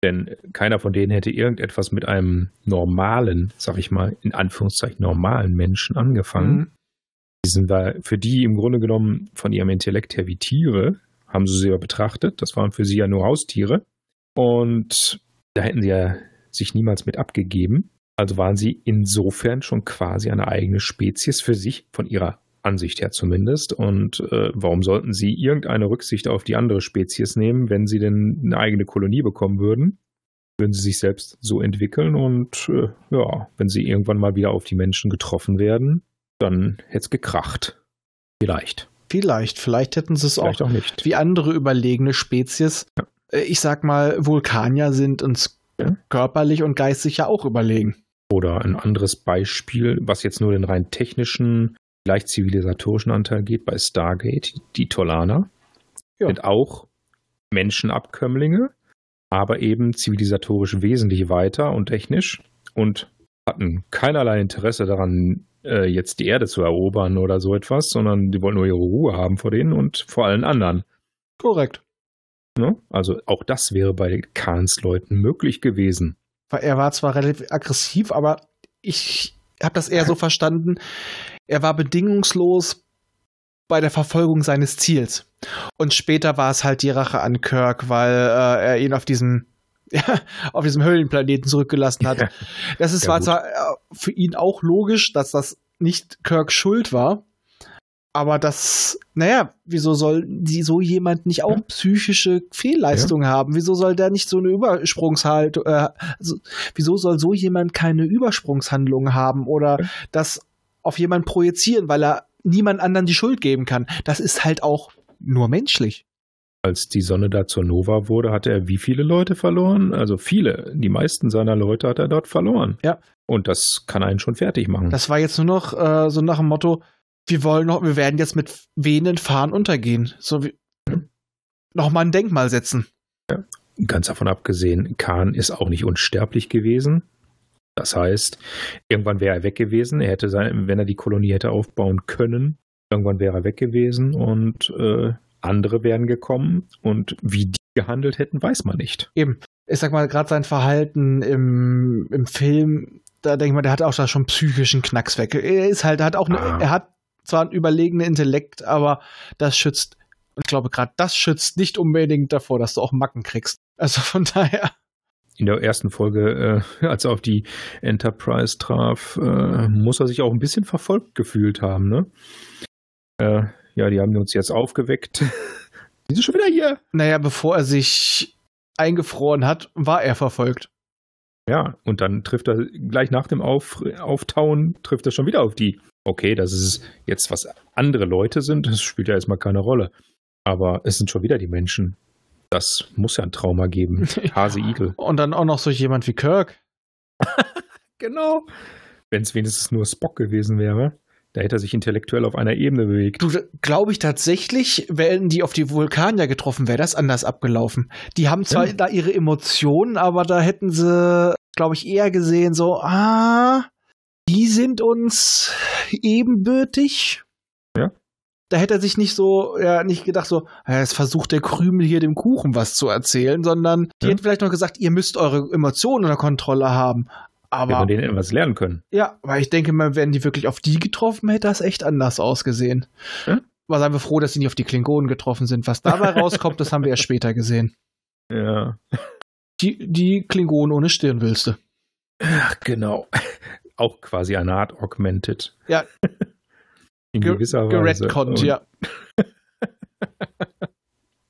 Denn keiner von denen hätte irgendetwas mit einem normalen, sag ich mal, in Anführungszeichen normalen Menschen angefangen. Mhm. Die sind da für die im Grunde genommen von ihrem Intellekt her wie Tiere, haben sie sie ja betrachtet. Das waren für sie ja nur Haustiere. Und da hätten sie ja sich niemals mit abgegeben. Also waren sie insofern schon quasi eine eigene Spezies für sich, von ihrer Ansicht her zumindest. Und äh, warum sollten sie irgendeine Rücksicht auf die andere Spezies nehmen, wenn sie denn eine eigene Kolonie bekommen würden? Würden sie sich selbst so entwickeln und äh, ja, wenn sie irgendwann mal wieder auf die Menschen getroffen werden, dann hätte es gekracht. Vielleicht. Vielleicht, vielleicht hätten sie es auch, auch nicht. wie andere überlegene Spezies. Ja. Äh, ich sag mal, Vulkanier sind uns ja. körperlich und geistig ja auch überlegen. Oder ein anderes Beispiel, was jetzt nur den rein technischen leicht zivilisatorischen Anteil geht, bei Stargate, die Tolaner, ja. sind auch Menschenabkömmlinge, aber eben zivilisatorisch wesentlich weiter und technisch und hatten keinerlei Interesse daran, äh, jetzt die Erde zu erobern oder so etwas, sondern die wollten nur ihre Ruhe haben vor denen und vor allen anderen. Korrekt. Ne? Also auch das wäre bei Kahns Leuten möglich gewesen. Er war zwar relativ aggressiv, aber ich habe das eher so verstanden, er war bedingungslos bei der Verfolgung seines Ziels. Und später war es halt die Rache an Kirk, weil äh, er ihn auf diesem ja, auf diesem Höhlenplaneten zurückgelassen hat. Das ist ja, zwar für ihn auch logisch, dass das nicht Kirk Schuld war, aber das, naja, wieso soll die, so jemand nicht auch psychische Fehlleistungen ja. haben? Wieso soll der nicht so eine Übersprungshaltung, äh, so, wieso soll so jemand keine Übersprungshandlung haben oder ja. Auf jemanden projizieren, weil er niemand anderen die Schuld geben kann? Das ist halt auch nur menschlich als die Sonne da zur Nova wurde, hat er wie viele Leute verloren? Also viele. Die meisten seiner Leute hat er dort verloren. Ja. Und das kann einen schon fertig machen. Das war jetzt nur noch äh, so nach dem Motto, wir wollen noch, wir werden jetzt mit wehenden Fahnen untergehen. So wie noch mal ein Denkmal setzen. Ja. Ganz davon abgesehen, Khan ist auch nicht unsterblich gewesen. Das heißt, irgendwann wäre er weg gewesen. Er hätte sein, wenn er die Kolonie hätte aufbauen können, irgendwann wäre er weg gewesen und äh, andere wären gekommen und wie die gehandelt hätten, weiß man nicht. Eben. Ich sag mal, gerade sein Verhalten im, im Film, da denke ich mal, der hat auch da schon psychischen Knacks weg. Er ist halt, er hat auch, ne, ah. er hat zwar einen überlegenen Intellekt, aber das schützt, und ich glaube, gerade das schützt nicht unbedingt davor, dass du auch Macken kriegst. Also von daher. In der ersten Folge, äh, als er auf die Enterprise traf, äh, muss er sich auch ein bisschen verfolgt gefühlt haben, ne? Äh, ja, die haben uns jetzt aufgeweckt. die sind schon wieder hier. Naja, bevor er sich eingefroren hat, war er verfolgt. Ja, und dann trifft er gleich nach dem auf, Auftauen, trifft er schon wieder auf die. Okay, dass es jetzt was andere Leute sind, das spielt ja erstmal keine Rolle. Aber es sind schon wieder die Menschen. Das muss ja ein Trauma geben. Hase Igel. Und dann auch noch so jemand wie Kirk. genau. Wenn es wenigstens nur Spock gewesen wäre. Da hätte er sich intellektuell auf einer Ebene bewegt. Du, glaube ich tatsächlich, wenn die auf die Vulkanier getroffen, wäre das anders abgelaufen. Die haben zwar ja. da ihre Emotionen, aber da hätten sie, glaube ich, eher gesehen, so, ah, die sind uns ebenbürtig. Ja. Da hätte er sich nicht so, ja, nicht gedacht, so, es versucht der Krümel hier dem Kuchen was zu erzählen, sondern die ja. hätten vielleicht noch gesagt, ihr müsst eure Emotionen unter Kontrolle haben. Aber, ja, denen etwas lernen können. Ja, weil ich denke mal, wenn die wirklich auf die getroffen, hätte das echt anders ausgesehen. Hm? Aber seien wir froh, dass sie nicht auf die Klingonen getroffen sind. Was dabei rauskommt, das haben wir erst später gesehen. Ja. Die, die Klingonen ohne Stirnwülste. Ach, genau. Auch quasi eine Art Augmented. Ja. In gewisser Weise. Geredconnt, ja.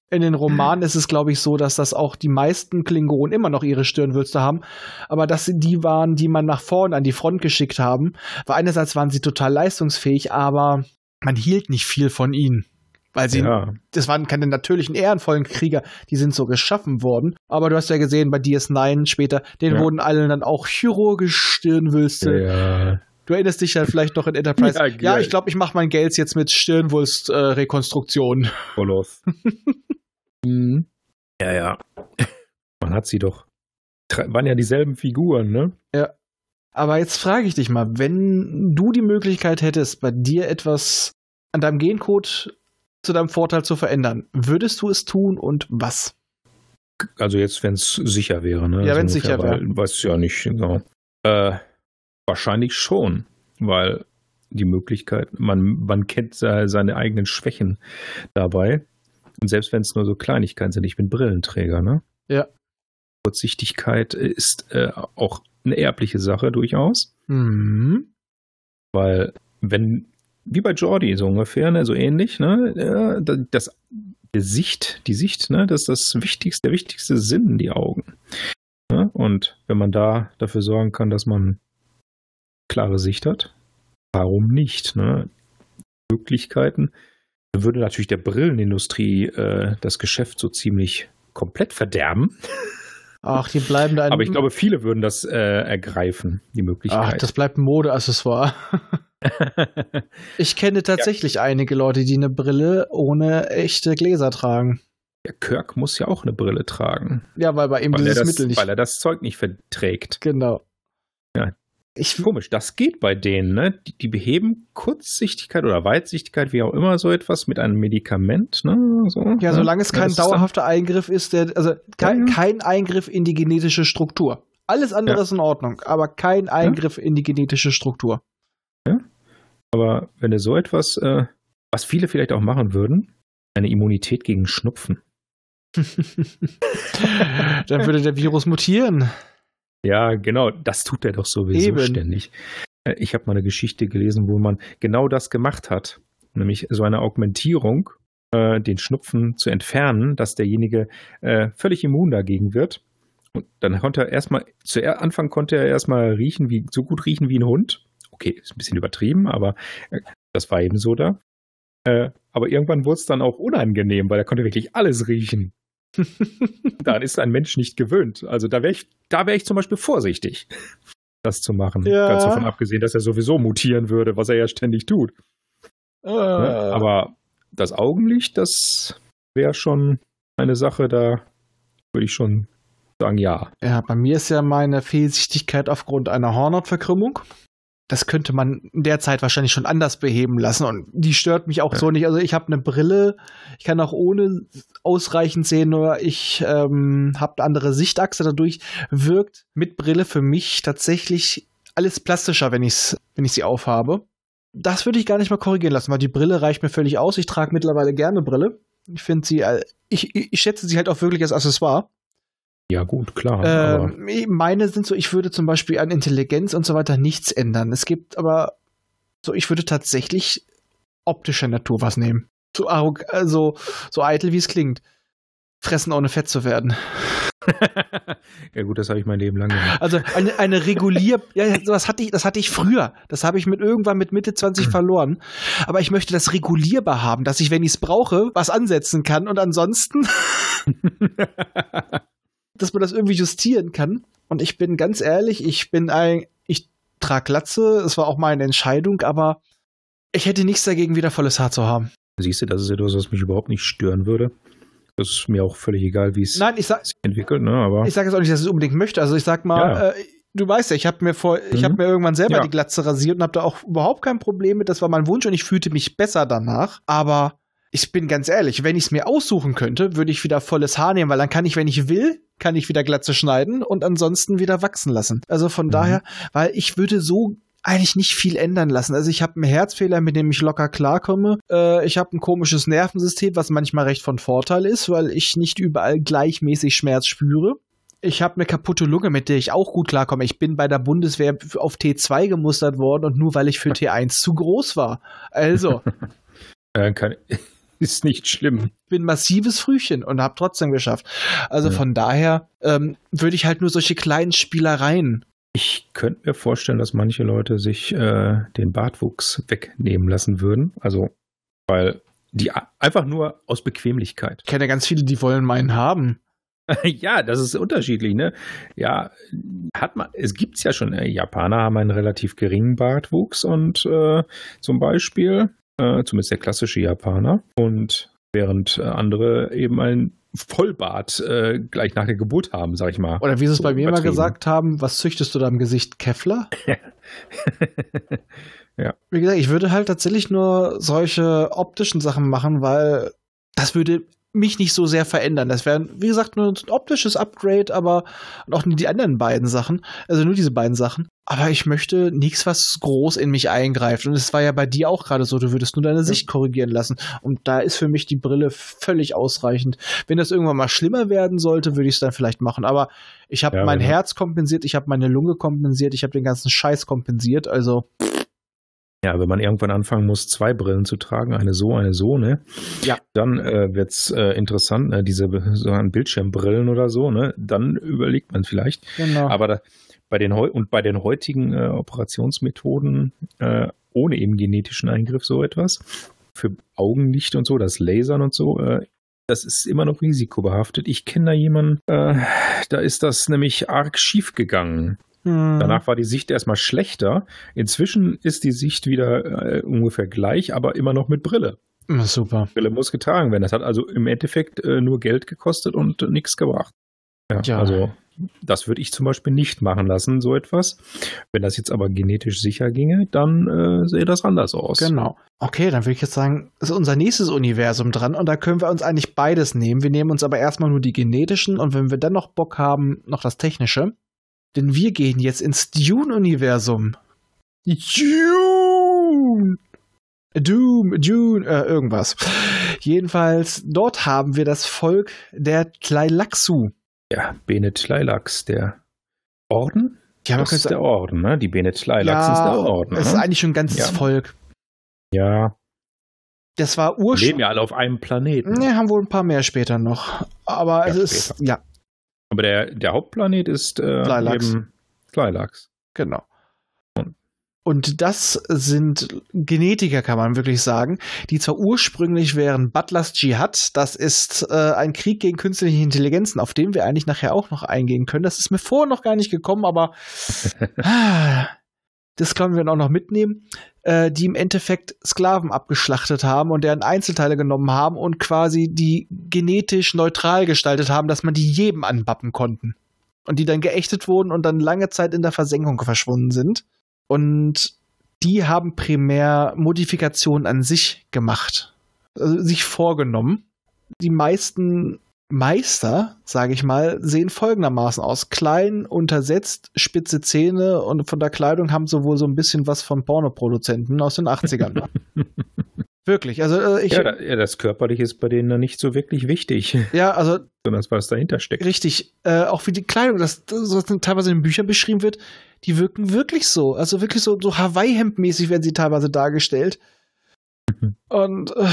In den Romanen ist es, glaube ich, so, dass das auch die meisten Klingonen immer noch ihre Stirnwürste haben. Aber dass sie die waren, die man nach vorne an die Front geschickt haben, weil einerseits waren sie total leistungsfähig, aber man hielt nicht viel von ihnen. Weil sie, ja. das waren keine natürlichen, ehrenvollen Krieger, die sind so geschaffen worden. Aber du hast ja gesehen, bei DS9 später, denen ja. wurden allen dann auch chirurgisch Stirnwülste. Ja. Du erinnerst dich ja vielleicht noch in Enterprise. Ja, ja ich glaube, ich mache mein Geld jetzt mit Stirnwulst-Rekonstruktion. Äh, Mhm. Ja, ja. Man hat sie doch. Waren ja dieselben Figuren, ne? Ja. Aber jetzt frage ich dich mal, wenn du die Möglichkeit hättest, bei dir etwas an deinem Gencode zu deinem Vorteil zu verändern, würdest du es tun und was? Also jetzt, wenn es sicher wäre, ne? Ja, wenn es sicher wäre. Weiß ja nicht genau. Äh, wahrscheinlich schon, weil die Möglichkeit, man, man kennt seine eigenen Schwächen dabei. Und selbst wenn es nur so Kleinigkeiten sind, ich bin Brillenträger, ne? Ja. Kurzsichtigkeit ist äh, auch eine erbliche Sache durchaus. Mhm. Weil, wenn, wie bei Jordi so ungefähr, ne, so ähnlich, ne, das, die Sicht, die Sicht, ne, das ist das wichtigste, der wichtigste Sinn, die Augen. Ne? Und wenn man da dafür sorgen kann, dass man klare Sicht hat, warum nicht? Ne? Möglichkeiten würde natürlich der Brillenindustrie äh, das Geschäft so ziemlich komplett verderben. Ach, die bleiben da. Aber ich glaube, viele würden das äh, ergreifen, die Möglichkeit. Ach, das bleibt ein Modeaccessoire. ich kenne tatsächlich ja. einige Leute, die eine Brille ohne echte Gläser tragen. Ja, Kirk muss ja auch eine Brille tragen. Ja, weil bei ihm weil dieses das, Mittel nicht. Weil er das Zeug nicht verträgt. Genau. Ja, ich, Komisch, das geht bei denen, ne? Die, die, beheben Kurzsichtigkeit oder Weitsichtigkeit, wie auch immer, so etwas mit einem Medikament, ne? So, ja, ne? solange es kein ja, dauerhafter Eingriff ist, der, also kein, ja. kein, Eingriff in die genetische Struktur. Alles andere ja. ist in Ordnung, aber kein Eingriff in die genetische Struktur. Ja. Aber wenn du so etwas äh, Was viele vielleicht auch machen würden, eine Immunität gegen Schnupfen. Dann würde der Virus mutieren. Ja, genau, das tut er doch sowieso Eben. ständig. Äh, Ich habe mal eine Geschichte gelesen, wo man genau das gemacht hat, nämlich so eine Augmentierung, äh, den Schnupfen zu entfernen, dass derjenige äh, völlig immun dagegen wird. Und dann konnte er erstmal, zu Anfang konnte er erstmal riechen, wie, so gut riechen wie ein Hund. Okay, ist ein bisschen übertrieben, aber äh, das war eben so da. Äh, aber irgendwann wurde es dann auch unangenehm, weil er konnte wirklich alles riechen. Daran ist ein Mensch nicht gewöhnt. Also da wäre ich, da wäre ich zum Beispiel vorsichtig, das zu machen. Ja. Ganz davon abgesehen, dass er sowieso mutieren würde, was er ja ständig tut. Äh? Aber das Augenlicht, das wäre schon eine Sache, da würde ich schon sagen, ja. Ja, bei mir ist ja meine Fehlsichtigkeit aufgrund einer Hornhautverkrümmung. Das könnte man in der Zeit wahrscheinlich schon anders beheben lassen und die stört mich auch Ja. so nicht. Also ich habe eine Brille, ich kann auch ohne ausreichend sehen, nur ich ähm, habe eine andere Sichtachse. Dadurch wirkt mit Brille für mich tatsächlich alles plastischer, wenn ich wenn ich sie aufhabe. Das würde ich gar nicht mal korrigieren lassen, weil die Brille reicht mir völlig aus. Ich trage mittlerweile gerne Brille. Ich finde sie, ich ich schätze sie halt auch wirklich als Accessoire. Ja, gut, klar. Ähm, meine sind so, ich würde zum Beispiel an Intelligenz und so weiter nichts ändern. Es gibt aber so, ich würde tatsächlich optischer Natur was nehmen. So, also, so eitel wie es klingt. Fressen ohne fett zu werden. ja, gut, das habe ich mein Leben lang gemacht. Also eine, eine Regulier, ja, sowas hatte ich, das hatte ich früher. Das habe ich mit irgendwann mit Mitte 20 verloren. Aber ich möchte das regulierbar haben, dass ich, wenn ich es brauche, was ansetzen kann und ansonsten, dass man das irgendwie justieren kann. Und ich bin ganz ehrlich, ich bin ein, ich trage Glatze, es war auch meine Entscheidung, aber ich hätte nichts dagegen, wieder volles Haar zu haben. Siehst du, das ist etwas, was mich überhaupt nicht stören würde. Das ist mir auch völlig egal, wie es sich entwickelt, ne? Aber ich sage jetzt auch nicht, dass ich es unbedingt möchte. Also ich sag mal, Ja. äh, du weißt ja, ich habe mir vor, ich Mhm. habe mir irgendwann selber Ja. die Glatze rasiert und habe da auch überhaupt kein Problem mit. Das war mein Wunsch und ich fühlte mich besser danach. Aber ich bin ganz ehrlich, wenn ich es mir aussuchen könnte, würde ich wieder volles Haar nehmen, weil dann kann ich, wenn ich will, kann ich wieder Glatze schneiden und ansonsten wieder wachsen lassen. Also von Mhm. daher, weil ich würde so eigentlich nicht viel ändern lassen. Also ich habe einen Herzfehler, mit dem ich locker klarkomme. Äh, ich habe ein komisches Nervensystem, was manchmal recht von Vorteil ist, weil ich nicht überall gleichmäßig Schmerz spüre. Ich habe eine kaputte Lunge, mit der ich auch gut klarkomme. Ich bin bei der Bundeswehr auf T2 gemustert worden und nur weil ich für T1 zu groß war. Also, äh, kann, ist nicht schlimm. bin massives Frühchen und habe trotzdem geschafft. Also Ja. von daher ähm, würde ich halt nur solche kleinen Spielereien. Ich könnte mir vorstellen, dass manche Leute sich äh, den Bartwuchs wegnehmen lassen würden. Also, weil die einfach nur aus Bequemlichkeit. Ich kenne ganz viele, die wollen meinen haben. ja, das ist unterschiedlich, ne? Ja, hat man, es gibt's ja schon. Äh, Japaner haben einen relativ geringen Bartwuchs und äh, zum Beispiel, äh, zumindest der klassische Japaner, und während äh, andere eben ein Vollbart äh, gleich nach der Geburt haben, sag ich mal. Oder wie sie es So bei mir mal übertrieben. gesagt haben, was züchtest du da im Gesicht? Kevlar? ja. Wie gesagt, ich würde halt tatsächlich nur solche optischen Sachen machen, weil das würde mich nicht so sehr verändern. Das wäre, wie gesagt, nur ein optisches Upgrade, aber auch nur die anderen beiden Sachen. Also nur diese beiden Sachen. Aber ich möchte nichts, was groß in mich eingreift. Und es war ja bei dir auch gerade so, du würdest nur deine Sicht korrigieren lassen. Und da ist für mich die Brille völlig ausreichend. Wenn das irgendwann mal schlimmer werden sollte, würde ich es dann vielleicht machen. Aber ich habe Ja, mein wenn- Herz kompensiert, ich habe meine Lunge kompensiert, ich habe den ganzen Scheiß kompensiert. Also Ja, wenn man irgendwann anfangen muss, zwei Brillen zu tragen, eine so, eine so, ne? Ja. Dann äh, wird's äh, interessant, ne? diese so ein Bildschirmbrillen oder so, ne? Dann überlegt man vielleicht. genau. Aber da, bei den heu und bei den heutigen äh, Operationsmethoden äh, ohne eben genetischen Eingriff so etwas für Augenlicht und so, das Lasern und so, äh, das ist immer noch risikobehaftet. Ich kenne da jemanden, äh, da ist das nämlich arg schief gegangen. Hm. Danach war die Sicht erstmal schlechter. Inzwischen ist die Sicht wieder äh, ungefähr gleich, aber immer noch mit Brille. Super. Brille muss getragen werden. Das hat also im Endeffekt äh, nur Geld gekostet und äh, nichts gebracht. Ja, Ja. also das würde ich zum Beispiel nicht machen lassen, so etwas. Wenn das jetzt aber genetisch sicher ginge, dann äh, sähe das anders aus. Genau. Okay, dann würde ich jetzt sagen, ist unser nächstes Universum dran und da können wir uns eigentlich beides nehmen. Wir nehmen uns aber erstmal nur die genetischen und wenn wir dann noch Bock haben, noch das technische. Denn wir gehen jetzt ins Dune-Universum. Dune! Doom, Dune, äh, irgendwas. Jedenfalls, dort haben wir das Volk der Tleilaxu. Ja, Bene Tleilax, der Orden? Ja, das ist der Orden, ne? Die Bene Tleilax ja, ist der Orden. Es ist ne? eigentlich schon ein ganzes Ja. Volk. Ja, Das war leben ursprünglich. ja alle auf einem Planeten. Ne, haben wohl ein paar mehr später noch. Aber Ja, es ist, ja, Aber der, der Hauptplanet ist äh, Tleilax. eben Tleilax. genau. Und das sind Genetiker, kann man wirklich sagen, die zwar ursprünglich wären Butlers Dschihad, das ist äh, ein Krieg gegen künstliche Intelligenzen, auf den wir eigentlich nachher auch noch eingehen können. Das ist mir vorher noch gar nicht gekommen, aber ah, das können wir dann auch noch mitnehmen, äh, die im Endeffekt Sklaven abgeschlachtet haben und deren Einzelteile genommen haben und quasi die genetisch neutral gestaltet haben, dass man die jedem anbappen konnten. Und die dann geächtet wurden und dann lange Zeit in der Versenkung verschwunden sind. Und die haben primär Modifikationen an sich gemacht, also sich vorgenommen. Die meisten Meister, sage ich mal, sehen folgendermaßen aus. Klein, untersetzt, spitze Zähne und von der Kleidung haben sie wohl so ein bisschen was von Pornoproduzenten aus den 80ern. Wirklich, also äh, ich, Ja, da, ja, das Körperliche ist bei denen nicht so wirklich wichtig, ja, also sondern das, was dahinter steckt. Richtig, äh, auch wie die Kleidung, das, das was teilweise in den Büchern beschrieben wird, die wirken wirklich so. Also wirklich so, so Hawaii-Hemd-mäßig werden sie teilweise dargestellt. Mhm. Und äh,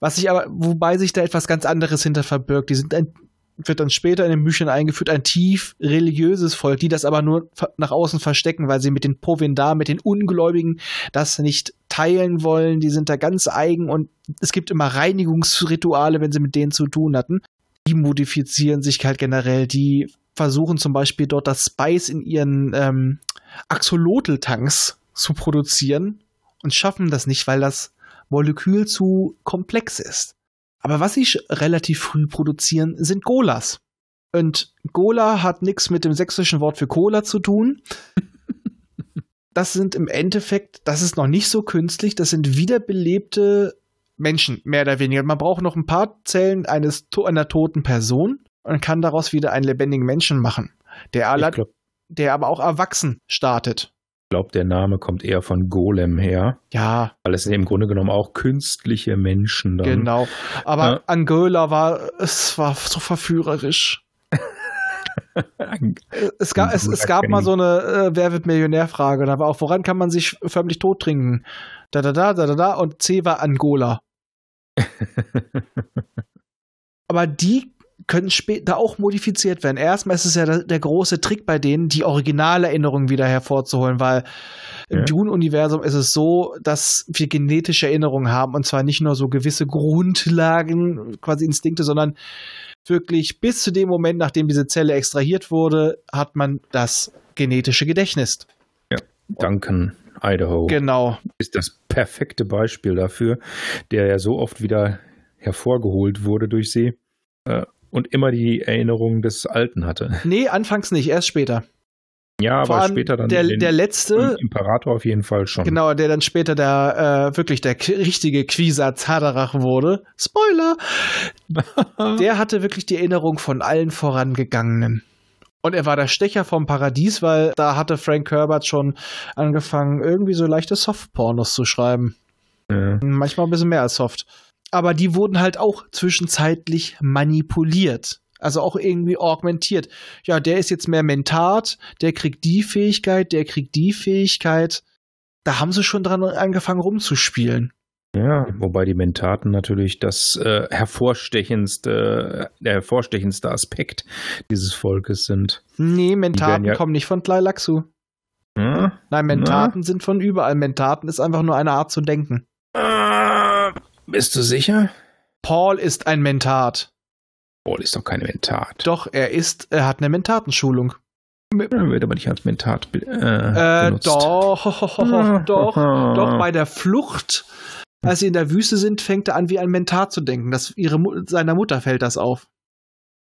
was sich aber, wobei sich da etwas ganz anderes hinter verbirgt. Die sind ein, wird dann später in den Büchern eingeführt, ein tief religiöses Volk, die das aber nur nach außen verstecken, weil sie mit den Povendar, mit den Ungläubigen das nicht teilen wollen. Die sind da ganz eigen und es gibt immer Reinigungsrituale, wenn sie mit denen zu tun hatten die modifizieren sich halt generell. Die versuchen zum Beispiel dort das Spice in ihren ähm, Axolotl-Tanks zu produzieren und schaffen das nicht, weil das Molekül zu komplex ist. Aber was sie relativ früh produzieren, sind Golas. Und Gola hat nichts mit dem sächsischen Wort für Cola zu tun. Das sind im Endeffekt, das ist noch nicht so künstlich, das sind wiederbelebte Menschen, mehr oder weniger. Man braucht noch ein paar Zellen eines, einer toten Person und kann daraus wieder einen lebendigen Menschen machen, der, aller, der aber auch erwachsen startet. Glaub, der Name kommt eher von Golem her, Ja, weil es sind im Grunde genommen auch künstliche Menschen dann. genau. Aber Ja. Angola war, es war so verführerisch. Es gab, es, es gab mal so eine äh, Wer wird Millionär-Frage. Da war auch, woran kann man sich förmlich tot trinken? Da, da, da, da, da, da. Und C war Angola. Aber die können später auch modifiziert werden. Erstmal ist es ja der, der große Trick bei denen, die Originalerinnerungen wieder hervorzuholen, weil im Ja. Dune-Universum ist es so, dass wir genetische Erinnerungen haben und zwar nicht nur so gewisse Grundlagen, quasi Instinkte, sondern wirklich bis zu dem Moment, nachdem diese Zelle extrahiert wurde, hat man das genetische Gedächtnis. Duncan, Idaho, Genau. ist das perfekte Beispiel dafür, der ja so oft wieder hervorgeholt wurde durch sie äh, und immer die Erinnerungen des Alten hatte. Nee, anfangs nicht, erst später. Ja, Vor aber später dann der, der letzte, Imperator auf jeden Fall schon. genau, der dann später der äh, wirklich der richtige Quisa Zadarach wurde. Spoiler! der hatte wirklich die Erinnerung von allen vorangegangenen. Und er war der Stecher vom Paradies, weil da hatte Frank Herbert schon angefangen, irgendwie so leichte Softpornos zu schreiben. Ja. Manchmal ein bisschen mehr als soft. Aber die wurden halt auch zwischenzeitlich manipuliert. Also auch irgendwie augmentiert. Ja, der ist jetzt mehr Mentat, der kriegt die Fähigkeit, der kriegt die Fähigkeit. Da haben sie schon dran angefangen rumzuspielen. Ja, wobei die Mentaten natürlich das äh, hervorstechendste, der hervorstechendste Aspekt dieses Volkes sind. Nee, Mentaten ja- kommen nicht von Tleilaxu. Hm? Nein, Mentaten sind von überall. Mentaten ist einfach nur eine Art zu denken. Bist du sicher? Paul ist ein Mentat. Paul ist doch keine Mentat. Doch, er ist, er hat eine Mentatenschulung. Er wird aber nicht als Mentat äh, Äh, benutzt. doch, doch, doch, bei der Flucht, als sie in der Wüste sind, fängt er an, wie ein Mentat zu denken. Das, ihre, seiner Mutter fällt das auf.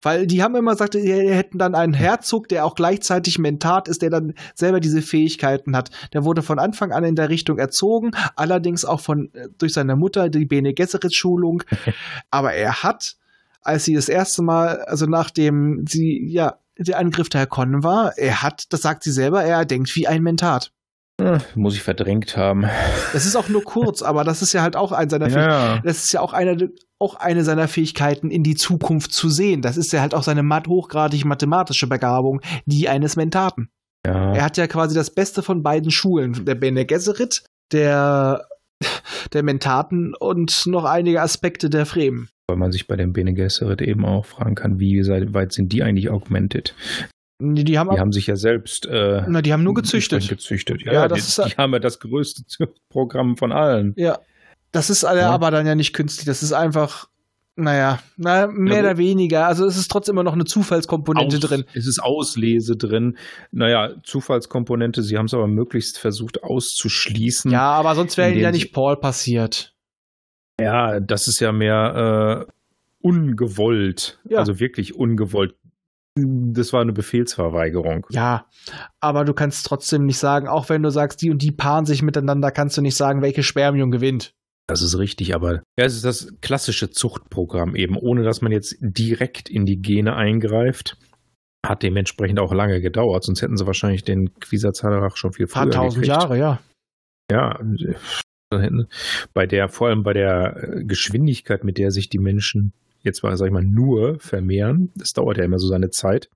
Weil die haben immer gesagt, sie hätten dann einen Herzog, der auch gleichzeitig Mentat ist, der dann selber diese Fähigkeiten hat. Der wurde von Anfang an in der Richtung erzogen, allerdings auch von, äh, durch seine Mutter, die Bene Gesserit Schulung. Aber er hat, als sie das erste Mal, also nachdem sie, ja, der Angriff der Con war, er hat, das sagt sie selber, er denkt wie ein Mentat. Hm, muss ich verdrängt haben. Das ist auch nur kurz, aber das ist ja halt auch ein seiner Ja. Das ist ja auch eine, auch eine seiner Fähigkeiten, in die Zukunft zu sehen. Das ist ja halt auch seine hochgradig mathematische Begabung, die eines Mentaten. Ja. Er hat ja quasi das Beste von beiden Schulen. Der Bene Gesserit, der, der Mentaten und noch einige Aspekte der Fremen. Weil man sich bei dem Bene Gesserit eben auch fragen kann, wie weit sind die eigentlich augmented? Die, die haben, Die haben sich ja selbst äh, na, die haben nur gezüchtet. gezüchtet. Ja, Ja, die, das ist- die haben ja das größte Programm von allen. Ja. Das ist alle Ja. aber dann ja nicht künstlich. Das ist einfach, naja, na, mehr Ja, oder weniger. Also es ist trotzdem immer noch eine Zufallskomponente Aus- drin. Es ist Auslese drin. Naja, Zufallskomponente, sie haben es aber möglichst versucht auszuschließen. Ja, aber sonst wäre ihnen ja nicht Paul passiert. Ja, das ist ja mehr äh, ungewollt. Ja. Also wirklich ungewollt. Das war eine Befehlsverweigerung. Ja, aber du kannst trotzdem nicht sagen, auch wenn du sagst, die und die paaren sich miteinander, kannst du nicht sagen, welche Spermium gewinnt. Das ist richtig, aber ja, es ist das klassische Zuchtprogramm eben, ohne dass man jetzt direkt in die Gene eingreift. Hat dementsprechend auch lange gedauert, sonst hätten sie wahrscheinlich den Quisatzalerach schon viel früher Paar tausend gekriegt. Jahre, ja. Ja, bei der, vor allem bei der äh, Geschwindigkeit, mit der sich die Menschen jetzt mal, sag ich mal, nur vermehren, das dauert ja immer so seine Zeit.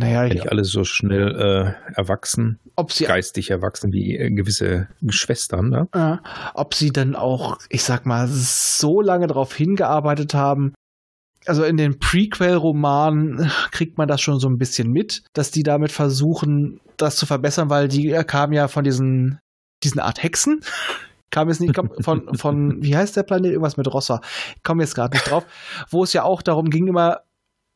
Naja, ich, nicht alle so schnell äh, erwachsen, ob sie geistig erwachsen wie äh, gewisse Schwestern, ne? äh, ob sie dann auch, ich sag mal, so lange darauf hingearbeitet haben. Also in den Prequel-Romanen kriegt man das schon so ein bisschen mit, dass die damit versuchen, das zu verbessern, weil die äh, kamen ja von diesen, diesen Art Hexen. Kam jetzt nicht von, von, wie heißt der Planet? Irgendwas mit Rossa. Ich komme jetzt gerade nicht drauf. Wo es ja auch darum ging, immer,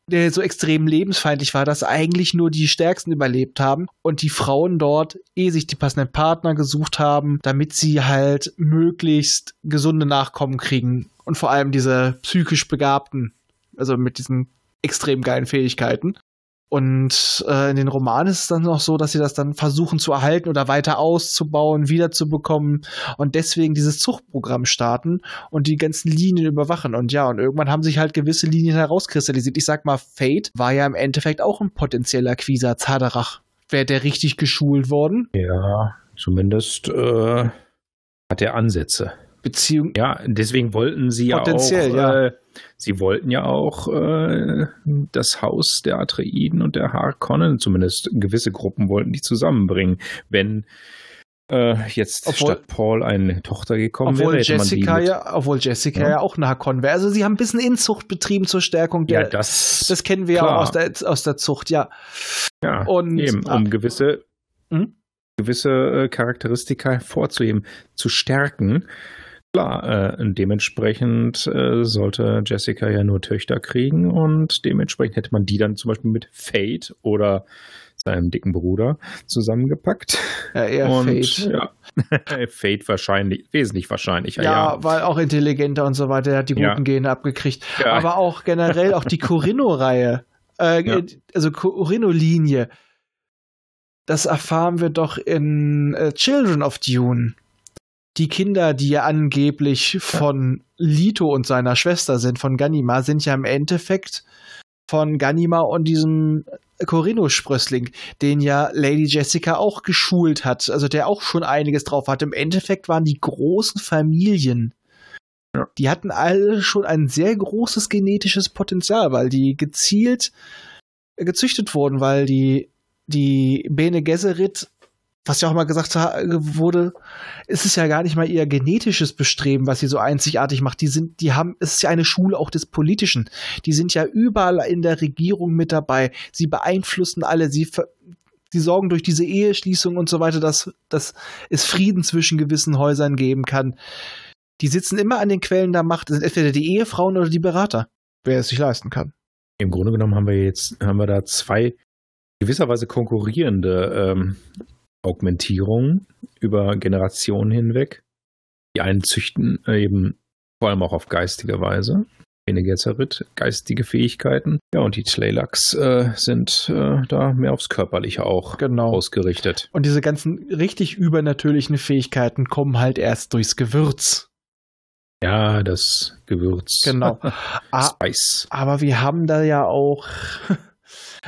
der so extrem lebensfeindlich war, dass eigentlich nur die Stärksten überlebt haben und die Frauen dort eh sich die passenden Partner gesucht haben, damit sie halt möglichst gesunde Nachkommen kriegen und vor allem diese psychisch Begabten, also mit diesen extrem geilen Fähigkeiten. Und äh, in den Romanen ist es dann noch so, dass sie das dann versuchen zu erhalten oder weiter auszubauen, wiederzubekommen und deswegen dieses Zuchtprogramm starten und die ganzen Linien überwachen. Und ja, und irgendwann haben sich halt gewisse Linien herauskristallisiert. Ich sag mal, Fate war ja im Endeffekt auch ein potenzieller Quisa Zaderach. Wäre der richtig geschult worden? Ja, zumindest äh, hat er Ansätze. Beziehung. Ja, deswegen wollten sie ja auch, ja. Sie wollten ja auch äh, das Haus der Atreiden und der Harkonnen, zumindest gewisse Gruppen wollten die zusammenbringen. Wenn äh, jetzt Obwohl- statt Paul eine Tochter gekommen Obwohl wäre, hätte man Jessica ja, obwohl Jessica Ja. ja, auch eine Hakon wäre. Also sie haben ein bisschen Inzucht betrieben zur Stärkung der. ja, das, das kennen wir ja auch aus der, aus der Zucht, ja. ja, und- eben, ah. um gewisse Hm? gewisse äh, Charakteristika hervorzuheben, zu stärken. Klar, äh, dementsprechend äh, sollte Jessica ja nur Töchter kriegen und dementsprechend hätte man die dann zum Beispiel mit Fate oder seinem dicken Bruder zusammengepackt. ja eher und Fate. ja, Fate wahrscheinlich, wesentlich wahrscheinlicher, Ja, ja. weil auch intelligenter und so weiter, der hat die Ja. guten Gene abgekriegt. Ja. Aber auch generell auch die Corinno-Reihe, äh, Ja. also Corinno-Linie, das erfahren wir doch in äh, Children of Dune. Die Kinder, die ja angeblich von Lito und seiner Schwester sind, von Ganima, sind ja im Endeffekt von Ganima und diesem Corinno-Sprössling, den ja Lady Jessica auch geschult hat, also der auch schon einiges drauf hat. Im Endeffekt waren die großen Familien die hatten alle schon ein sehr großes genetisches Potenzial, weil die gezielt gezüchtet wurden, weil die, die Bene Gesserit, was ja auch mal gesagt ha- wurde, ist es ja gar nicht mal ihr genetisches Bestreben, was sie so einzigartig macht. Die sind, die haben, es ist ja eine Schule auch des Politischen. Die sind ja überall in der Regierung mit dabei. Sie beeinflussen alle, sie die sorgen durch diese Eheschließung und so weiter, dass, dass es Frieden zwischen gewissen Häusern geben kann. Die sitzen immer an den Quellen der Macht. Das sind entweder die Ehefrauen oder die Berater, wer es sich leisten kann. Im Grunde genommen haben wir jetzt, haben wir da zwei gewisserweise konkurrierende ähm, Augmentierungen über Generationen hinweg. Die einen züchten eben vor allem auch auf geistige Weise. Bene Gesserit, geistige Fähigkeiten. Ja, und die Tleilax äh, sind äh, da mehr aufs Körperliche auch Genau. ausgerichtet. Und diese ganzen richtig übernatürlichen Fähigkeiten kommen halt erst durchs Gewürz. Ja, das Gewürz. Genau. Ah, Spice. aber wir haben da ja auch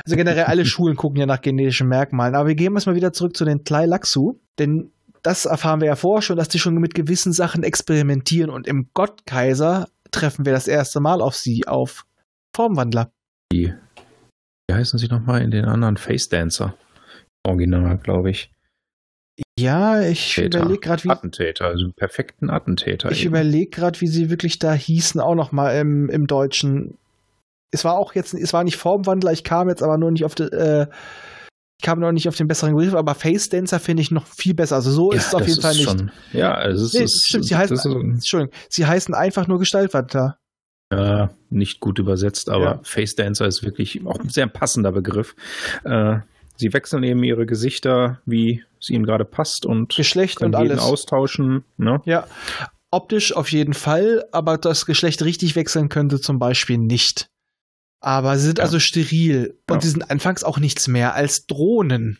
Also generell alle Schulen gucken ja nach genetischen Merkmalen. Aber wir gehen jetzt mal wieder zurück zu den Tleilaxu, denn das erfahren wir ja vorher schon, dass die schon mit gewissen Sachen experimentieren und im Gottkaiser treffen wir das erste Mal auf sie, auf Formwandler. Wie, wie heißen sie nochmal in den anderen Face Dancer? Original, glaube ich. Ja, ich überlege gerade, wie. Attentäter, also perfekten Attentäter. Ich überlege gerade, wie sie wirklich da hießen, auch nochmal im, im Deutschen. Es war auch jetzt, es war nicht Formwandler, ich kam jetzt aber nur nicht auf die, äh, ich kam noch nicht auf den besseren Begriff, aber Face Dancer finde ich noch viel besser. Also so ja, ist es auf jeden Fall nicht. Schon, ja, es nee, ist, stimmt, sie heißen, so Entschuldigung, sie heißen einfach nur Gestaltwandler. Ja, nicht gut übersetzt, aber ja. Face Dancer ist wirklich auch ein sehr passender Begriff. Äh, sie wechseln eben ihre Gesichter, wie es ihnen gerade passt und Geschlecht und alles austauschen. Ne? Ja, optisch auf jeden Fall, aber das Geschlecht richtig wechseln könnte zum Beispiel nicht. Aber sie sind ja. also steril und ja. sie sind anfangs auch nichts mehr als Drohnen.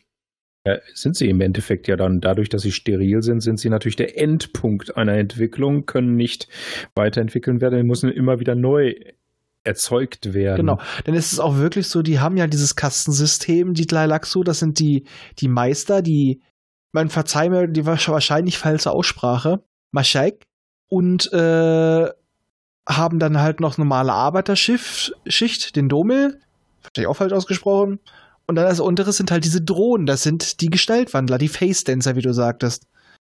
Ja, sind sie im Endeffekt ja dann, dadurch, dass sie steril sind, sind sie natürlich der Endpunkt einer Entwicklung, können nicht weiterentwickeln werden, müssen immer wieder neu erzeugt werden. Genau, denn es ist auch wirklich so, die haben ja dieses Kastensystem, die Tleilaxu, das sind die, die Meister, die, man verzeih mir die wahrscheinlich falsche Aussprache, Maschaik, und äh, haben dann halt noch normale Arbeiterschicht, den Domel, wahrscheinlich auch falsch ausgesprochen, und dann das untere sind halt diese Drohnen, das sind die Gestaltwandler, die Face Dancer, wie du sagtest.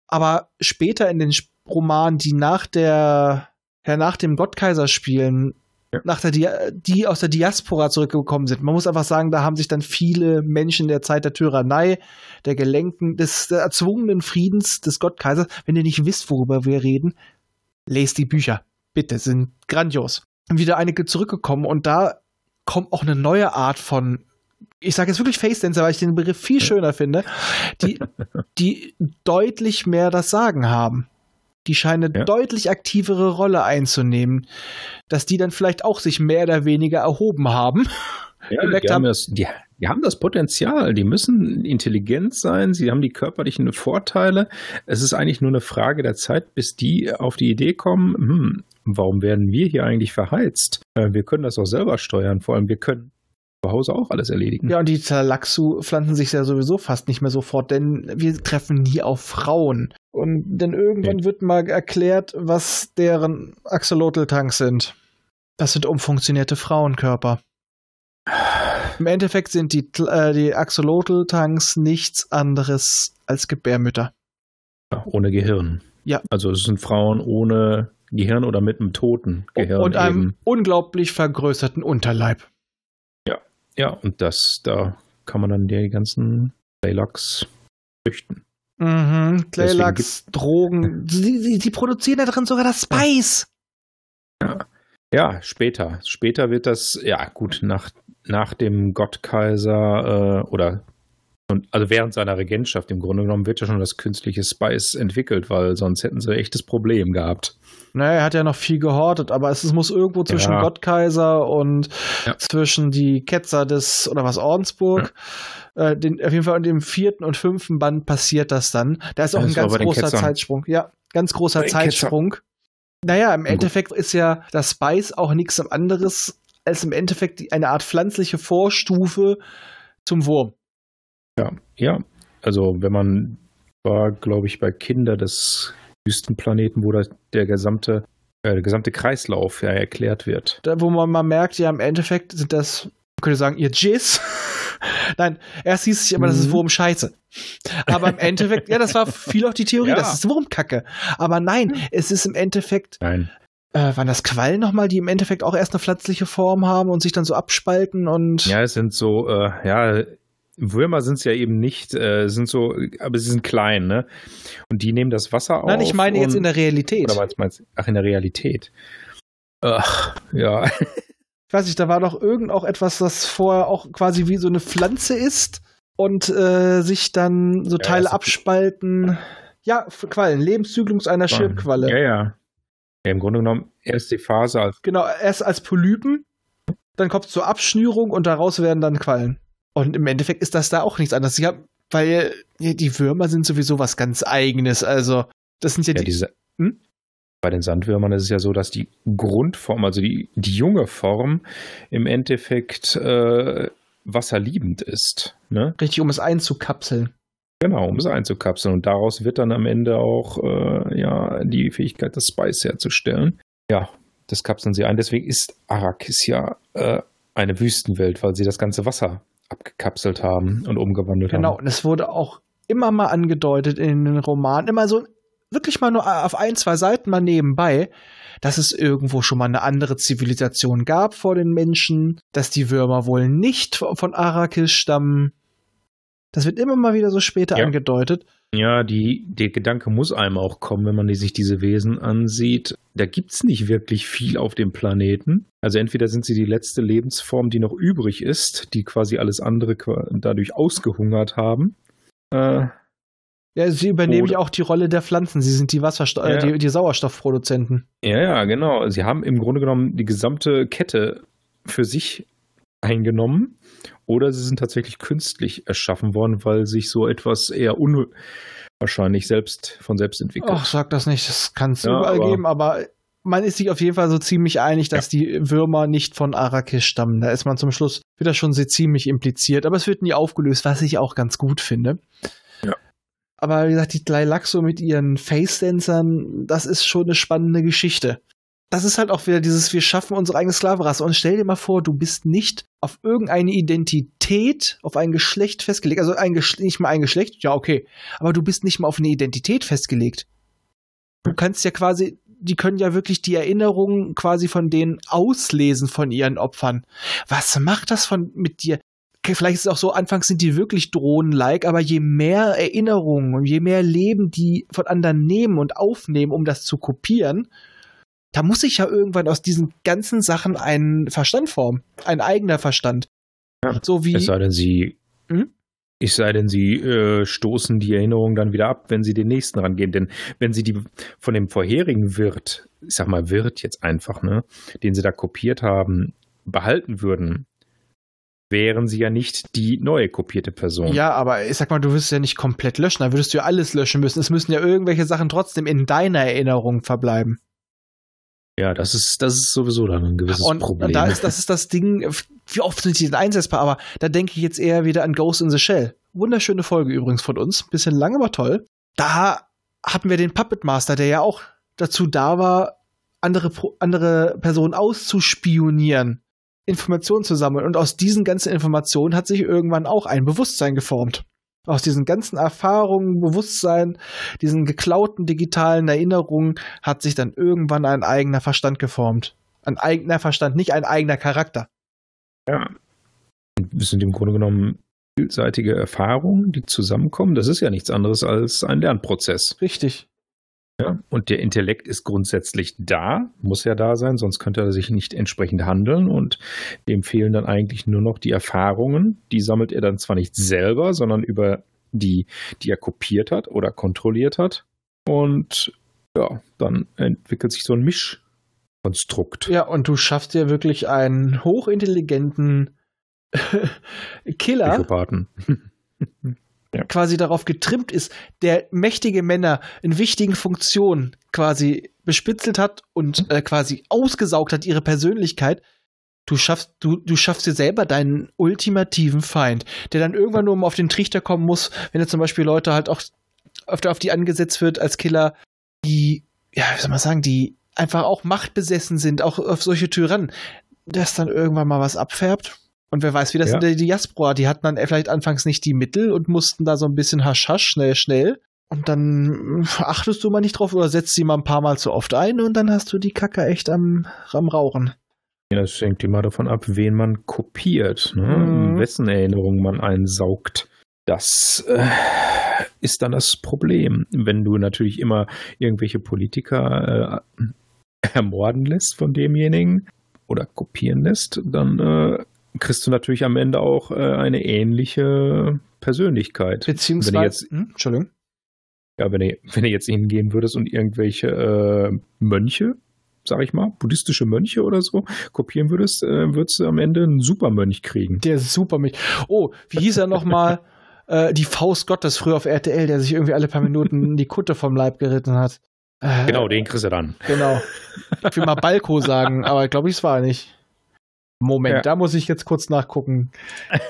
Aber später in den Romanen, die nach der, ja, nach dem Gottkaiser spielen, ja. nach der Di die aus der Diaspora zurückgekommen sind. Man muss einfach sagen, da haben sich dann viele Menschen der Zeit der Tyrannei, der Gelenken, des der erzwungenen Friedens des Gottkaisers, wenn ihr nicht wisst, worüber wir reden, lest die Bücher. Bitte, sind grandios. Wieder einige zurückgekommen und da kommt auch eine neue Art von ich sage jetzt wirklich Face Dancer, weil ich den Begriff viel schöner finde, die, die deutlich mehr das Sagen haben. Die scheinen eine ja. deutlich aktivere Rolle einzunehmen, dass die dann vielleicht auch sich mehr oder weniger erhoben haben. Ja, die haben, das, die, die haben das Potenzial, die müssen intelligent sein, sie haben die körperlichen Vorteile. Es ist eigentlich nur eine Frage der Zeit, bis die auf die Idee kommen, hm, warum werden wir hier eigentlich verheizt? Äh, wir können das auch selber steuern, vor allem wir können zu Hause auch alles erledigen. Ja, und die Talaxu pflanzen sich ja sowieso fast nicht mehr sofort, denn wir treffen nie auf Frauen. Und denn irgendwann okay. wird mal erklärt, was deren Axolotl-Tanks sind. Das sind umfunktionierte Frauenkörper. Im Endeffekt sind die, äh, die Axolotl-Tanks nichts anderes als Gebärmütter. Ja, ohne Gehirn. Ja. Also es sind Frauen ohne Gehirn oder mit einem toten Gehirn. Und einem eben. unglaublich vergrößerten Unterleib. Ja, und das, da kann man dann die ganzen Playlocks züchten. Mhm, Playlocks, Drogen, die, die, die, produzieren da drin sogar das Spice. Ja. ja, später. Später wird das, ja gut, nach, nach dem Gottkaiser äh, oder und also während seiner Regentschaft im Grunde genommen wird ja schon das künstliche Spice entwickelt, weil sonst hätten sie ein echtes Problem gehabt. Naja, er hat ja noch viel gehortet, aber es, es muss irgendwo zwischen ja. Gottkaiser und ja. zwischen die Ketzer des, oder was, Ordensburg, ja. äh, den, auf jeden Fall in dem vierten und fünften Band passiert das dann. Da ist auch ein ganz großer Zeitsprung. Ja, ganz großer Zeitsprung. Ketzer. Naja, im Endeffekt ist ja das Spice auch nichts anderes als im Endeffekt eine Art pflanzliche Vorstufe zum Wurm. Ja, ja. Also wenn man war, glaube ich, bei Kinder des Wüstenplaneten, wo das, der gesamte äh, der gesamte Kreislauf ja erklärt wird. Da, wo man mal merkt, ja, im Endeffekt sind das, man könnte sagen, ihr Jizz. Nein, erst hieß es immer, das ist mhm. Wurm Scheiße. Aber im Endeffekt, ja, das war viel auch die Theorie, ja. das ist Wurmkacke. Aber nein, es ist im Endeffekt. Nein. Äh, waren das Quallen nochmal, die im Endeffekt auch erst eine pflanzliche Form haben und sich dann so abspalten und. Ja, es sind so, äh, ja, Würmer sind es ja eben nicht, äh, sind so, aber sie sind klein, ne? Und die nehmen das Wasser auf. Nein, ich meine jetzt in der Realität. Oder was meinst? Ach, in der Realität. Ach, ja. Ich weiß nicht, da war doch irgend auch etwas, das vorher auch quasi wie so eine Pflanze ist und äh, sich dann so Teile ja, abspalten. Ja, Quallen, Lebenszyklus einer Schildqualle. Ja, ja. Ja. Im Grunde genommen erst die Phase als. Genau, erst als Polypen, dann kommt es zur Abschnürung und daraus werden dann Quallen. Und im Endeffekt ist das da auch nichts anderes. Ja, weil die Würmer sind sowieso was ganz Eigenes. Also, das sind ja, ja die. Diese, hm? Bei den Sandwürmern ist es ja so, dass die Grundform, also die, die junge Form, im Endeffekt äh, wasserliebend ist. Ne? Richtig, um es einzukapseln. Genau, um es einzukapseln. Und daraus wird dann am Ende auch äh, ja, die Fähigkeit, das Spice herzustellen. Ja, das kapseln sie ein. Deswegen ist Arrakis ja äh, eine Wüstenwelt, weil sie das ganze Wasser abgekapselt haben und umgewandelt genau. haben. Genau, und es wurde auch immer mal angedeutet in den Romanen, immer so wirklich mal nur auf ein, zwei Seiten mal nebenbei, dass es irgendwo schon mal eine andere Zivilisation gab vor den Menschen, dass die Würmer wohl nicht von Arrakis stammen. Das wird immer mal wieder so später ja. angedeutet. Ja, die, der Gedanke muss einem auch kommen, wenn man sich diese Wesen ansieht. Da gibt es nicht wirklich viel auf dem Planeten. Also entweder sind sie die letzte Lebensform, die noch übrig ist, die quasi alles andere dadurch ausgehungert haben. Äh, ja, sie übernehmen ja auch die Rolle der Pflanzen. Sie sind die, Wassersto äh, ja. die, die Sauerstoffproduzenten. Ja, ja, genau. Sie haben im Grunde genommen die gesamte Kette für sich eingenommen oder sie sind tatsächlich künstlich erschaffen worden, weil sich so etwas eher unwahrscheinlich selbst von selbst entwickelt. Ach, sag das nicht, das kann es ja, überall aber geben, aber man ist sich auf jeden Fall so ziemlich einig, dass ja. die Würmer nicht von Arrakis stammen. Da ist man zum Schluss wieder schon sehr ziemlich impliziert, aber es wird nie aufgelöst, was ich auch ganz gut finde. Ja. Aber wie gesagt, die Gleilaxo mit ihren Face-Dancern, das ist schon eine spannende Geschichte das ist halt auch wieder dieses, wir schaffen unsere eigene Sklavenrasse. Und stell dir mal vor, du bist nicht auf irgendeine Identität, auf ein Geschlecht festgelegt. Also ein Geschle nicht mal ein Geschlecht, ja, okay. Aber du bist nicht mal auf eine Identität festgelegt. Du kannst ja quasi, die können ja wirklich die Erinnerungen quasi von denen auslesen von ihren Opfern. Was macht das von mit dir? Vielleicht ist es auch so, anfangs sind die wirklich Drohnen-like, aber je mehr Erinnerungen und je mehr Leben die von anderen nehmen und aufnehmen, um das zu kopieren, da muss sich ja irgendwann aus diesen ganzen Sachen ein Verstand formen, ein eigener Verstand. Ja. So wie. Es sei denn, sie. Hm? Es sei denn, sie äh, stoßen die Erinnerung dann wieder ab, wenn sie den nächsten rangehen. Denn wenn sie die von dem vorherigen Wirt, ich sag mal Wirt jetzt einfach, ne, den sie da kopiert haben, behalten würden, wären sie ja nicht die neue kopierte Person. Ja, aber ich sag mal, du wirst ja nicht komplett löschen, dann würdest du ja alles löschen müssen. Es müssen ja irgendwelche Sachen trotzdem in deiner Erinnerung verbleiben. Ja, das ist, das ist sowieso dann ein gewisses und Problem. Da ist, das ist das Ding, wie oft sind die denn einsetzbar, aber da denke ich jetzt eher wieder an Ghost in the Shell. Wunderschöne Folge übrigens von uns. Bisschen lang, aber toll. Da hatten wir den Puppet Master, der ja auch dazu da war, andere, andere Personen auszuspionieren, Informationen zu sammeln. Und aus diesen ganzen Informationen hat sich irgendwann auch ein Bewusstsein geformt aus diesen ganzen Erfahrungen, Bewusstsein, diesen geklauten digitalen Erinnerungen hat sich dann irgendwann ein eigener Verstand geformt. Ein eigener Verstand, nicht ein eigener Charakter. Ja. Das sind im Grunde genommen vielseitige Erfahrungen, die zusammenkommen. Das ist ja nichts anderes als ein Lernprozess. Richtig. Ja, und der Intellekt ist grundsätzlich da, muss ja da sein, sonst könnte er sich nicht entsprechend handeln und dem fehlen dann eigentlich nur noch die Erfahrungen. Die sammelt er dann zwar nicht selber, sondern über die, die er kopiert hat oder kontrolliert hat. Und ja, dann entwickelt sich so ein Mischkonstrukt. Ja, und du schaffst ja wirklich einen hochintelligenten Killer. Psychopathen. ja. quasi darauf getrimmt ist, der mächtige Männer in wichtigen Funktionen quasi bespitzelt hat und äh, quasi ausgesaugt hat ihre Persönlichkeit, du schaffst, du, du schaffst dir selber deinen ultimativen Feind, der dann irgendwann nur mal auf den Trichter kommen muss, wenn er zum Beispiel Leute halt auch öfter auf die angesetzt wird als Killer, die, ja, wie soll man sagen, die einfach auch machtbesessen sind, auch auf solche Tyrannen, dass dann irgendwann mal was abfärbt. Und wer weiß, wie das ja. in der Diaspora, die hatten dann vielleicht anfangs nicht die Mittel und mussten da so ein bisschen hasch, hasch schnell, schnell. Und dann achtest du mal nicht drauf oder setzt sie mal ein paar Mal zu oft ein und dann hast du die Kacke echt am, am Rauchen. Ja, das hängt immer davon ab, wen man kopiert, ne? Mhm. wessen Erinnerung man einsaugt. Das äh, ist dann das Problem. Wenn du natürlich immer irgendwelche Politiker äh, ermorden lässt von demjenigen oder kopieren lässt, dann äh, kriegst du natürlich am Ende auch äh, eine ähnliche Persönlichkeit. Beziehungsweise, wenn jetzt, hm, Entschuldigung. Ja, wenn du, wenn du jetzt hingehen würdest und irgendwelche äh, Mönche, sag ich mal, buddhistische Mönche oder so, kopieren würdest, äh, würdest du am Ende einen Supermönch kriegen. Der Supermönch. Oh, wie hieß er nochmal? äh, die Faust Gottes früher auf RTL, der sich irgendwie alle paar Minuten die Kutte vom Leib geritten hat. Äh, genau, den kriegst du dann. Genau. Ich will mal Balko sagen, aber glaube ich, es war nicht. Moment, ja. da muss ich jetzt kurz nachgucken.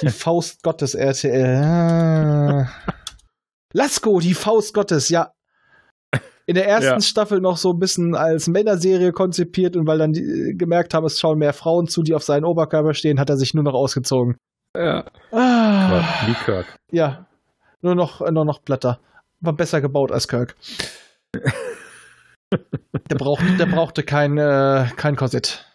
Die Faust Gottes RTL. Lasko, die Faust Gottes, ja. In der ersten ja. Staffel noch so ein bisschen als Männerserie konzipiert und weil dann die, äh, gemerkt haben, es schauen mehr Frauen zu, die auf seinen Oberkörper stehen, hat er sich nur noch ausgezogen. Ja. Ah. Wie Kirk. Ja. Nur noch, nur noch Blätter. War besser gebaut als Kirk. der, braucht, der brauchte kein, äh, kein Korsett.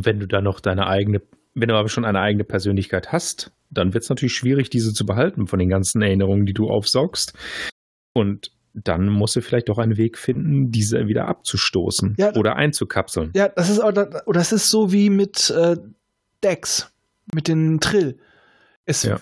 Wenn du da noch deine eigene, wenn du aber schon eine eigene Persönlichkeit hast, dann wird es natürlich schwierig, diese zu behalten von den ganzen Erinnerungen, die du aufsaugst. Und dann musst du vielleicht doch einen Weg finden, diese wieder abzustoßen ja, oder einzukapseln. Ja, das ist, das ist so wie mit äh, Dex, mit den Trill. Es ja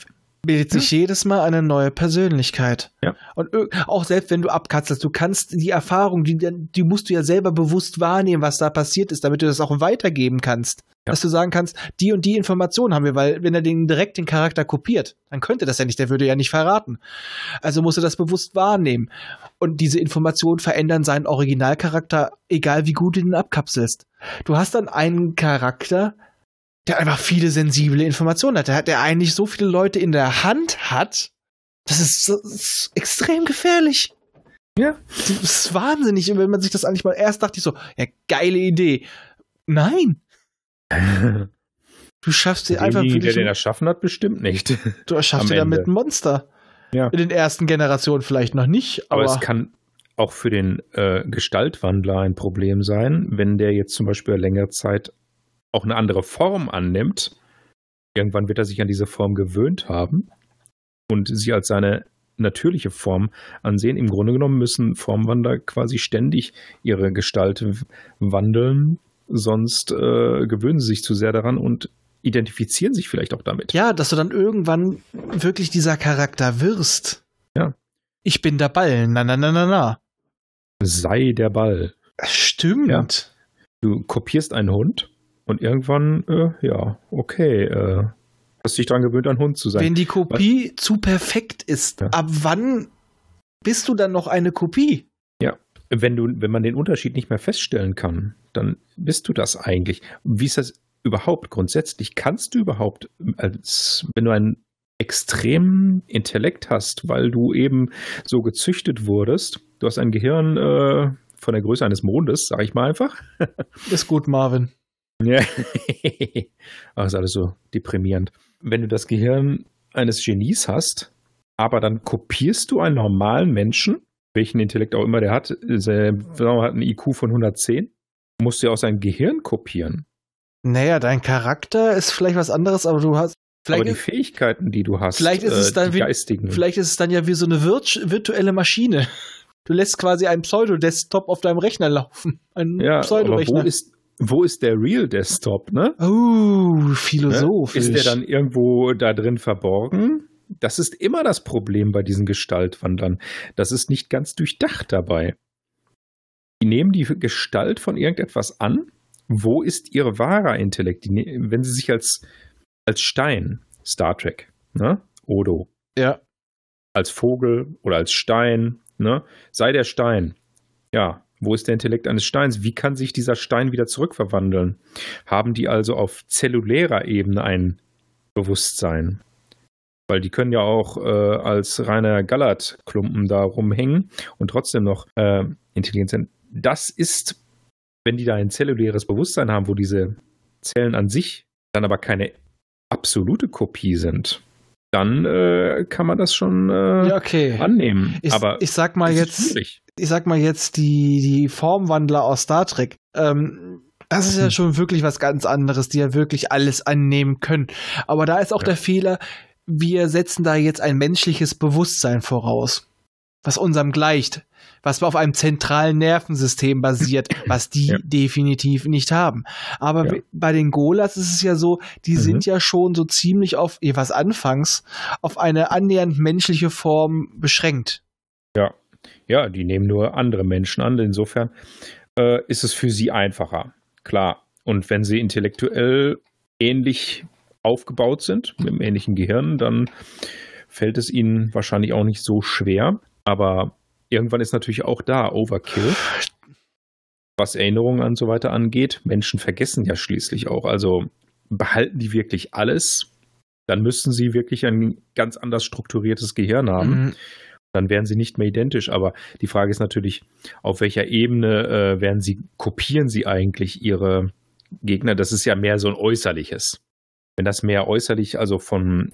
bildet sich ja. jedes Mal eine neue Persönlichkeit. Ja. Und auch selbst wenn du abkatzelst, du kannst die Erfahrung, die, die musst du ja selber bewusst wahrnehmen, was da passiert ist, damit du das auch weitergeben kannst. Ja. Dass du sagen kannst, die und die Information haben wir, weil wenn er den direkt den Charakter kopiert, dann könnte das ja nicht, der würde ja nicht verraten. Also musst du das bewusst wahrnehmen. Und diese Informationen verändern seinen Originalcharakter, egal wie gut du den abkapselst. Du hast dann einen Charakter, der einfach viele sensible Informationen hat. Der, hat, der eigentlich so viele Leute in der Hand hat. Das ist, das ist extrem gefährlich. Ja. Das ist wahnsinnig. Und wenn man sich das eigentlich mal erst dachte, ich so, ja, geile Idee. Nein. Du schaffst dir einfach. Der den erschaffen hat, bestimmt nicht. Du erschaffst dir damit ein Monster. Ja. In den ersten Generationen vielleicht noch nicht, aber, aber es kann auch für den äh, Gestaltwandler ein Problem sein, wenn der jetzt zum Beispiel längere Zeit auch eine andere Form annimmt, irgendwann wird er sich an diese Form gewöhnt haben und sie als seine natürliche Form ansehen. Im Grunde genommen müssen Formwandler quasi ständig ihre Gestalt wandeln, sonst äh, gewöhnen sie sich zu sehr daran und identifizieren sich vielleicht auch damit. Ja, dass du dann irgendwann wirklich dieser Charakter wirst. Ja. Ich bin der Ball, na na na na na. Sei der Ball. Stimmt. Ja. Du kopierst einen Hund und irgendwann, äh, ja, okay, äh, hast dich daran gewöhnt, ein Hund zu sein. Wenn die Kopie Was? zu perfekt ist, ja. ab wann bist du dann noch eine Kopie? Ja, wenn du, wenn man den Unterschied nicht mehr feststellen kann, dann bist du das eigentlich. Wie ist das überhaupt grundsätzlich? Kannst du überhaupt, als wenn du einen extremen Intellekt hast, weil du eben so gezüchtet wurdest, du hast ein Gehirn äh, von der Größe eines Mondes, sag ich mal einfach. ist gut, Marvin. Ja. Ach, ist alles so deprimierend. Wenn du das Gehirn eines Genies hast, aber dann kopierst du einen normalen Menschen, welchen Intellekt auch immer der hat, der hat einen IQ von 110, musst du ja auch sein Gehirn kopieren. Naja, dein Charakter ist vielleicht was anderes, aber du hast. Vielleicht aber die Fähigkeiten, die du hast, vielleicht ist es äh, dann wie, geistigen. Vielleicht ist es dann ja wie so eine virtuelle Maschine. Du lässt quasi einen Pseudo-Desktop auf deinem Rechner laufen. Ein ja, Pseudo-Rechner. Wo ist, wo ist der Real Desktop, ne? Oh, philosophisch. Ist der dann irgendwo da drin verborgen? Das ist immer das Problem bei diesen Gestaltwandlern. Das ist nicht ganz durchdacht dabei. Die nehmen die Gestalt von irgendetwas an. Wo ist ihr wahrer Intellekt? Die, wenn sie sich als, als Stein, Star Trek, ne? Odo. Ja. Als Vogel oder als Stein, ne? Sei der Stein. Ja, wo ist der Intellekt eines Steins? Wie kann sich dieser Stein wieder zurückverwandeln? Haben die also auf zellulärer Ebene ein Bewusstsein? Weil die können ja auch äh, als reiner Gallertklumpen da rumhängen und trotzdem noch äh, intelligent sind. Das ist, wenn die da ein zelluläres Bewusstsein haben, wo diese Zellen an sich dann aber keine absolute Kopie sind, dann äh, kann man das schon äh, ja, okay. annehmen. Ich, aber ich sag mal jetzt, schwierig ich sag mal jetzt, die, die Formwandler aus Star Trek, ähm, das ist ja hm. schon wirklich was ganz anderes, die ja wirklich alles annehmen können. Aber da ist auch ja. der Fehler, wir setzen da jetzt ein menschliches Bewusstsein voraus, was unserem gleicht, was auf einem zentralen Nervensystem basiert, was die ja. definitiv nicht haben. Aber ja. bei den Golas ist es ja so, die mhm. sind ja schon so ziemlich auf, was anfangs, auf eine annähernd menschliche Form beschränkt. Ja, die nehmen nur andere Menschen an. Insofern äh, ist es für sie einfacher. Klar. Und wenn sie intellektuell ähnlich aufgebaut sind, mit einem ähnlichen Gehirn, dann fällt es ihnen wahrscheinlich auch nicht so schwer. Aber irgendwann ist natürlich auch da Overkill. Was Erinnerungen und so weiter angeht. Menschen vergessen ja schließlich auch. Also behalten die wirklich alles? Dann müssten sie wirklich ein ganz anders strukturiertes Gehirn haben. Mhm. Dann wären sie nicht mehr identisch. Aber die Frage ist natürlich, auf welcher Ebene äh, werden sie, kopieren sie eigentlich ihre Gegner? Das ist ja mehr so ein äußerliches. Wenn das mehr äußerlich, also von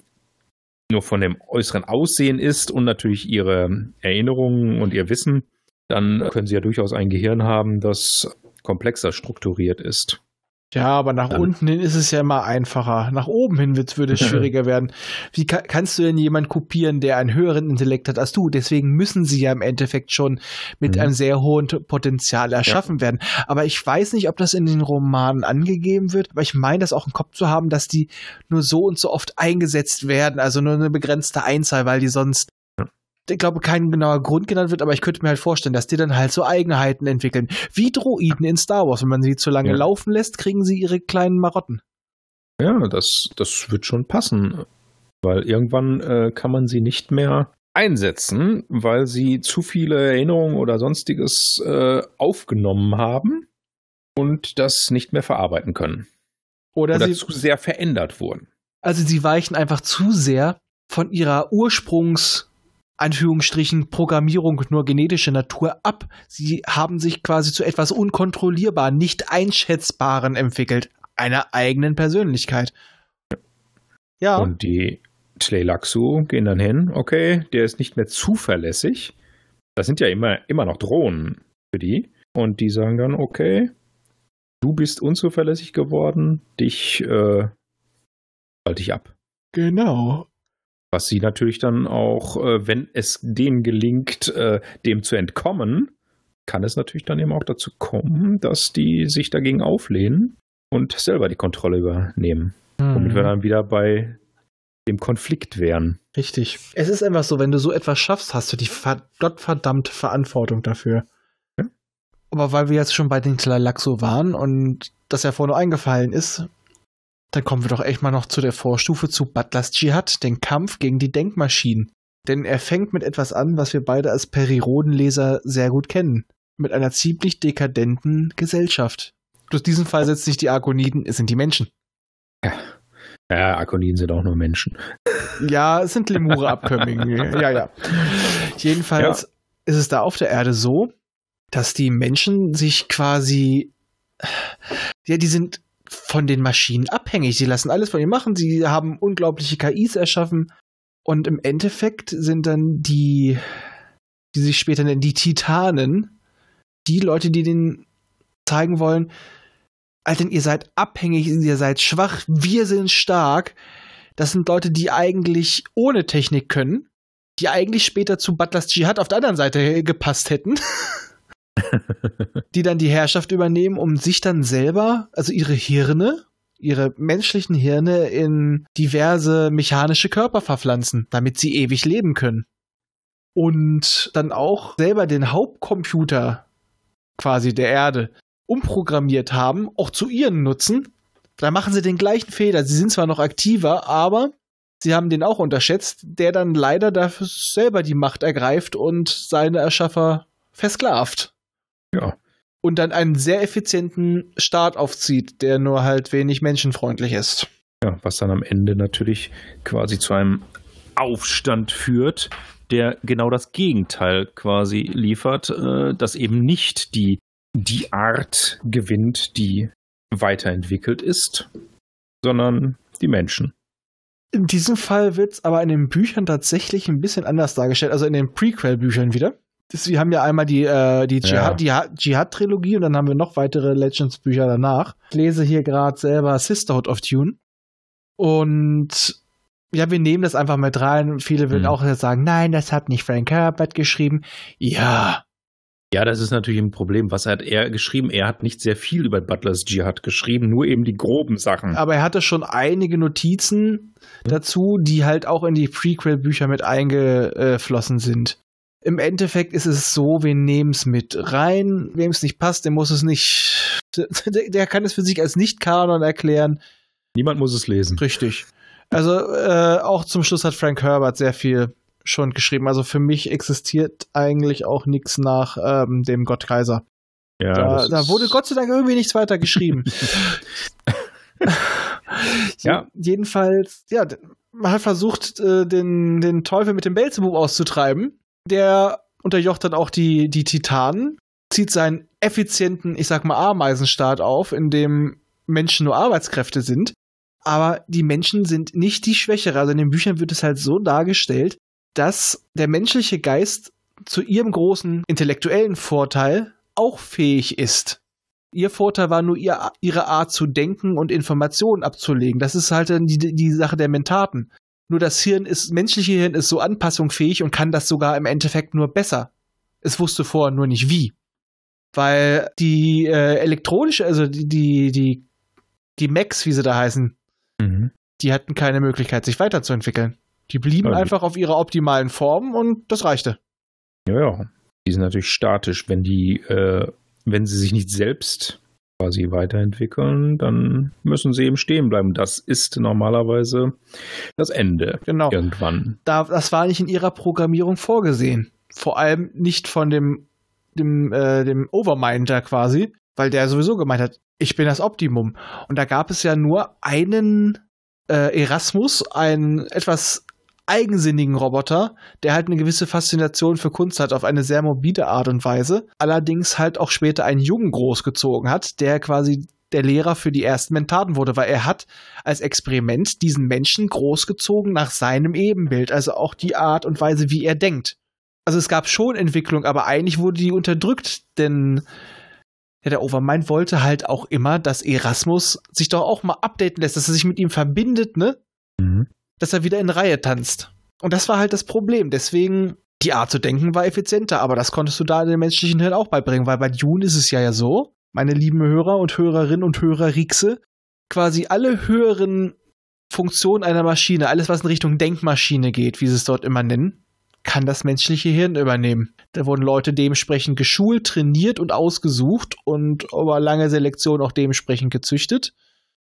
nur von dem äußeren Aussehen ist und natürlich ihre Erinnerungen und ihr Wissen, dann können sie ja durchaus ein Gehirn haben, das komplexer strukturiert ist. Ja, aber nach Dann. unten hin ist es ja immer einfacher. Nach oben hin wird, würde es schwieriger werden. Wie ka kannst du denn jemanden kopieren, der einen höheren Intellekt hat als du? Deswegen müssen sie ja im Endeffekt schon mit mhm. einem sehr hohen Potenzial erschaffen ja. werden. Aber ich weiß nicht, ob das in den Romanen angegeben wird. Aber ich meine, das auch im Kopf zu haben, dass die nur so und so oft eingesetzt werden. Also nur eine begrenzte Einzahl, weil die sonst ich glaube, kein genauer Grund genannt wird, aber ich könnte mir halt vorstellen, dass die dann halt so Eigenheiten entwickeln. Wie Droiden in Star Wars. Wenn man sie zu lange ja. laufen lässt, kriegen sie ihre kleinen Marotten. Ja, das, das wird schon passen. Weil irgendwann äh, kann man sie nicht mehr einsetzen, weil sie zu viele Erinnerungen oder sonstiges äh, aufgenommen haben und das nicht mehr verarbeiten können. Oder, oder sie zu sehr verändert wurden. Also sie weichen einfach zu sehr von ihrer Ursprungs- Anführungsstrichen Programmierung nur genetische Natur ab. Sie haben sich quasi zu etwas unkontrollierbaren, nicht einschätzbaren entwickelt, einer eigenen Persönlichkeit. Ja. Und die Tleilaxu gehen dann hin, okay, der ist nicht mehr zuverlässig. Das sind ja immer, immer noch Drohnen für die. Und die sagen dann, okay, du bist unzuverlässig geworden, dich äh, halte ich ab. Genau. Was sie natürlich dann auch, äh, wenn es denen gelingt, äh, dem zu entkommen, kann es natürlich dann eben auch dazu kommen, dass die sich dagegen auflehnen und selber die Kontrolle übernehmen. Mhm. Womit wir dann wieder bei dem Konflikt wären. Richtig. Es ist einfach so, wenn du so etwas schaffst, hast du die gottverdammte Verantwortung dafür. Ja. Aber weil wir jetzt schon bei den Tlalaxo waren und das ja vorne eingefallen ist, dann kommen wir doch echt mal noch zu der Vorstufe zu Butlers Dschihad, den Kampf gegen die Denkmaschinen. Denn er fängt mit etwas an, was wir beide als Perirodenleser sehr gut kennen. Mit einer ziemlich dekadenten Gesellschaft. Durch diesen Fall setzt sich die Argoniden, es sind die Menschen. Ja. Ja, Arkoniden sind auch nur Menschen. Ja, es sind Lemure-Abkömmlinge. ja, ja. Jedenfalls ja. ist es da auf der Erde so, dass die Menschen sich quasi, ja, die sind von den Maschinen abhängig. Sie lassen alles von ihnen machen. Sie haben unglaubliche KIs erschaffen. Und im Endeffekt sind dann die, die sich später nennen, die Titanen, die Leute, die denen zeigen wollen, Alter, ihr seid abhängig, ihr seid schwach, wir sind stark. Das sind Leute, die eigentlich ohne Technik können, die eigentlich später zu Butlers Jihad auf der anderen Seite gepasst hätten. die dann die Herrschaft übernehmen, um sich dann selber, also ihre Hirne, ihre menschlichen Hirne in diverse mechanische Körper verpflanzen, damit sie ewig leben können. Und dann auch selber den Hauptcomputer quasi der Erde umprogrammiert haben, auch zu ihren Nutzen. Da machen sie den gleichen Fehler. Sie sind zwar noch aktiver, aber sie haben den auch unterschätzt, der dann leider dafür selber die Macht ergreift und seine Erschaffer versklavt. Ja. Und dann einen sehr effizienten Start aufzieht, der nur halt wenig menschenfreundlich ist. Ja, was dann am Ende natürlich quasi zu einem Aufstand führt, der genau das Gegenteil quasi liefert, äh, dass eben nicht die, die Art gewinnt, die weiterentwickelt ist, sondern die Menschen. In diesem Fall wird es aber in den Büchern tatsächlich ein bisschen anders dargestellt, also in den Prequel-Büchern wieder. Das, wir haben ja einmal die, äh, die Jihad-Trilogie und dann haben wir noch weitere Legends-Bücher danach. Ich lese hier gerade selber Sisterhood of Tune. Und ja, wir nehmen das einfach mit rein. Viele würden mhm. auch sagen, nein, das hat nicht Frank Herbert geschrieben. Ja. Ja, das ist natürlich ein Problem. Was hat er geschrieben? Er hat nicht sehr viel über Butlers Jihad geschrieben, nur eben die groben Sachen. Aber er hatte schon einige Notizen mhm. dazu, die halt auch in die Prequel-Bücher mit eingeflossen sind im Endeffekt ist es so, wir nehmen es mit rein. Wem es nicht passt, der muss es nicht. Der, der kann es für sich als Nicht-Kanon erklären. Niemand muss es lesen. Richtig. Also äh, auch zum Schluss hat Frank Herbert sehr viel schon geschrieben. Also für mich existiert eigentlich auch nichts nach ähm, dem Gott Kaiser. Ja, da, da wurde Gott sei Dank irgendwie nichts weiter geschrieben. ja. Jedenfalls, ja, man hat versucht, äh, den, den Teufel mit dem Belzebub auszutreiben. Der unterjocht dann auch die, die Titanen, zieht seinen effizienten, ich sag mal, Ameisenstaat auf, in dem Menschen nur Arbeitskräfte sind. Aber die Menschen sind nicht die Schwächere. Also in den Büchern wird es halt so dargestellt, dass der menschliche Geist zu ihrem großen intellektuellen Vorteil auch fähig ist. Ihr Vorteil war nur ihr, ihre Art zu denken und Informationen abzulegen. Das ist halt die, die Sache der Mentaten. Nur das Hirn ist, menschliche Hirn ist so anpassungsfähig und kann das sogar im Endeffekt nur besser. Es wusste vorher nur nicht wie. Weil die äh, elektronische, also die, die, die, die Macs, wie sie da heißen, mhm. die hatten keine Möglichkeit, sich weiterzuentwickeln. Die blieben ja, einfach auf ihrer optimalen Form und das reichte. Ja, ja. Die sind natürlich statisch. Wenn die, äh, wenn sie sich nicht selbst quasi weiterentwickeln, dann müssen sie eben stehen bleiben. Das ist normalerweise das Ende. Genau. Irgendwann. Da, das war nicht in ihrer Programmierung vorgesehen. Vor allem nicht von dem, dem, äh, dem Overminder quasi, weil der sowieso gemeint hat, ich bin das Optimum. Und da gab es ja nur einen äh, Erasmus, einen etwas eigensinnigen Roboter, der halt eine gewisse Faszination für Kunst hat auf eine sehr morbide Art und Weise, allerdings halt auch später einen Jungen großgezogen hat, der quasi der Lehrer für die ersten Mentaten wurde, weil er hat als Experiment diesen Menschen großgezogen nach seinem Ebenbild, also auch die Art und Weise, wie er denkt. Also es gab schon Entwicklung, aber eigentlich wurde die unterdrückt, denn ja, der Overmind wollte halt auch immer, dass Erasmus sich doch auch mal updaten lässt, dass er sich mit ihm verbindet, ne? Mhm dass er wieder in Reihe tanzt. Und das war halt das Problem. Deswegen, die Art zu denken war effizienter, aber das konntest du da den menschlichen Hirn auch beibringen, weil bei Dune ist es ja ja so, meine lieben Hörer und Hörerinnen und Hörer Riekse, quasi alle höheren Funktionen einer Maschine, alles was in Richtung Denkmaschine geht, wie sie es dort immer nennen, kann das menschliche Hirn übernehmen. Da wurden Leute dementsprechend geschult, trainiert und ausgesucht und über lange Selektion auch dementsprechend gezüchtet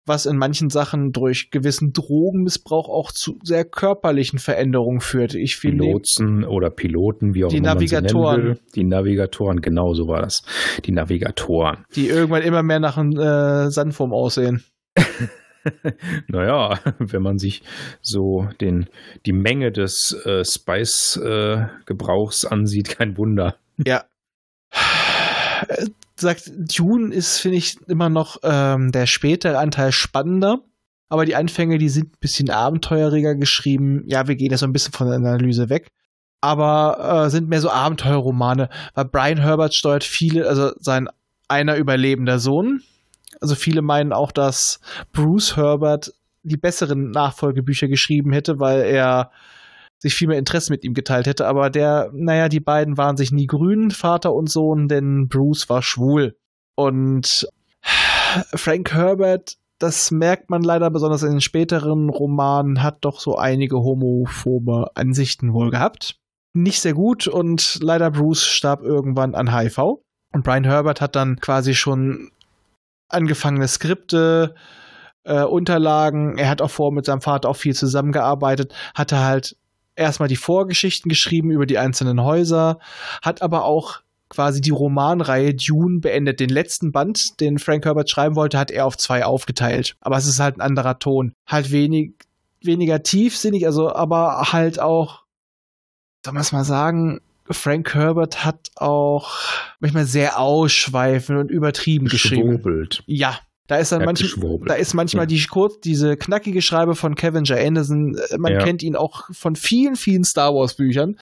was in manchen Sachen durch gewissen Drogenmissbrauch auch zu sehr körperlichen Veränderungen führt. Ich finde Pilotsen oder Piloten, wie auch immer man Navigatoren. sie nennen will. Die Navigatoren, genau so war das. Die Navigatoren. Die irgendwann immer mehr nach einem äh, Sandform aussehen. naja, wenn man sich so den, die Menge des äh, Spice-Gebrauchs äh, ansieht, kein Wunder. Ja. Äh, sagt, Dune ist, finde ich, immer noch ähm, der spätere Anteil spannender. Aber die Anfänge, die sind ein bisschen abenteueriger geschrieben. Ja, wir gehen jetzt so ein bisschen von der Analyse weg. Aber äh, sind mehr so Abenteuerromane. Weil Brian Herbert steuert viele, also sein einer überlebender Sohn. Also viele meinen auch, dass Bruce Herbert die besseren Nachfolgebücher geschrieben hätte, weil er sich viel mehr Interesse mit ihm geteilt hätte. Aber der, naja, die beiden waren sich nie grün, Vater und Sohn, denn Bruce war schwul. Und Frank Herbert, das merkt man leider besonders in den späteren Romanen, hat doch so einige homophobe Ansichten wohl gehabt. Nicht sehr gut und leider Bruce starb irgendwann an HIV. Und Brian Herbert hat dann quasi schon angefangene Skripte, äh, Unterlagen. Er hat auch vor mit seinem Vater auch viel zusammengearbeitet, hatte halt erstmal die Vorgeschichten geschrieben über die einzelnen Häuser, hat aber auch quasi die Romanreihe Dune beendet. Den letzten Band, den Frank Herbert schreiben wollte, hat er auf zwei aufgeteilt. Aber es ist halt ein anderer Ton. Halt wenig, weniger tiefsinnig, also aber halt auch, soll man es mal sagen, Frank Herbert hat auch manchmal sehr ausschweifend und übertrieben geschrieben. Ja, da ist dann manchmal, da ist manchmal die kurz, diese knackige Schreibe von Kevin J. Anderson. Äh, man ja. kennt ihn auch von vielen, vielen Star Wars Büchern.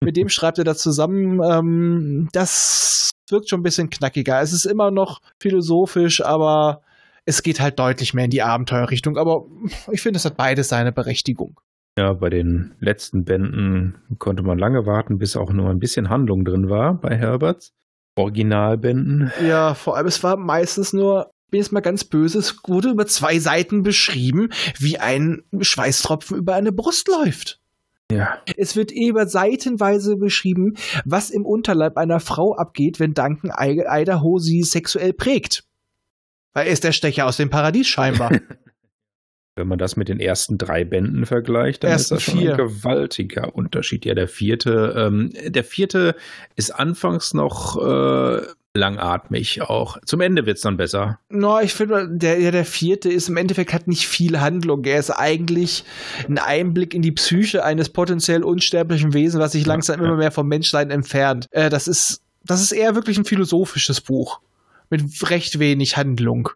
Mit dem schreibt er das zusammen. Ähm, das wirkt schon ein bisschen knackiger. Es ist immer noch philosophisch, aber es geht halt deutlich mehr in die Abenteuerrichtung. Aber ich finde, es hat beides seine Berechtigung. Ja, bei den letzten Bänden konnte man lange warten, bis auch nur ein bisschen Handlung drin war bei Herberts. Originalbänden. Ja, vor allem es war meistens nur bin jetzt mal ganz böse, es wurde über zwei Seiten beschrieben, wie ein Schweißtropfen über eine Brust läuft. Ja. Es wird über seitenweise beschrieben, was im Unterleib einer Frau abgeht, wenn Duncan Idaho sie sexuell prägt. Weil er ist der Stecher aus dem Paradies scheinbar. Wenn man das mit den ersten drei Bänden vergleicht, dann ersten ist das schon vier. ein gewaltiger Unterschied. Ja, der vierte, ähm, der vierte ist anfangs noch äh, langatmig auch. Zum Ende wird es dann besser. No, ich finde, der, ja, der vierte ist im Endeffekt hat nicht viel Handlung. Er ist eigentlich ein Einblick in die Psyche eines potenziell unsterblichen Wesens, was sich langsam ja, immer mehr vom Menschsein entfernt. Äh, das ist, das ist eher wirklich ein philosophisches Buch. Mit recht wenig Handlung.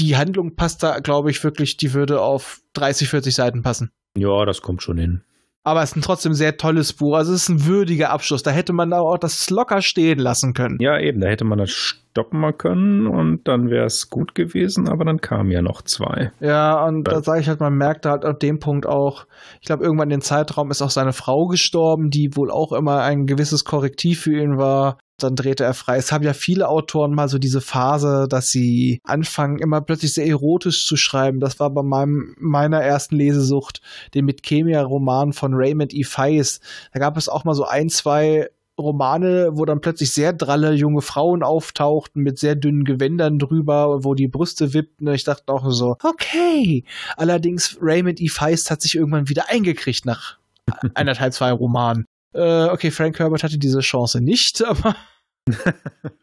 Die Handlung passt da, glaube ich, wirklich, die würde auf 30, 40 Seiten passen. Ja, das kommt schon hin. Aber es ist ein trotzdem sehr tolles Buch. Also es ist ein würdiger Abschluss. Da hätte man auch das locker stehen lassen können. Ja, eben. Da hätte man das stoppen mal können und dann wäre es gut gewesen. Aber dann kamen ja noch zwei. Ja, und ja. da sage ich halt, man merkt halt auf dem Punkt auch, ich glaube, irgendwann in den Zeitraum ist auch seine Frau gestorben, die wohl auch immer ein gewisses Korrektiv für ihn war dann drehte er frei. Es haben ja viele Autoren mal so diese Phase, dass sie anfangen, immer plötzlich sehr erotisch zu schreiben. Das war bei meinem, meiner ersten Lesesucht, dem mit Chemia-Roman von Raymond E. Feist. Da gab es auch mal so ein, zwei Romane, wo dann plötzlich sehr dralle junge Frauen auftauchten mit sehr dünnen Gewändern drüber, wo die Brüste wippten. Und ich dachte auch so, okay. Allerdings Raymond E. Feist hat sich irgendwann wieder eingekriegt nach eineinhalb, zwei Romanen. Äh, okay, Frank Herbert hatte diese Chance nicht, aber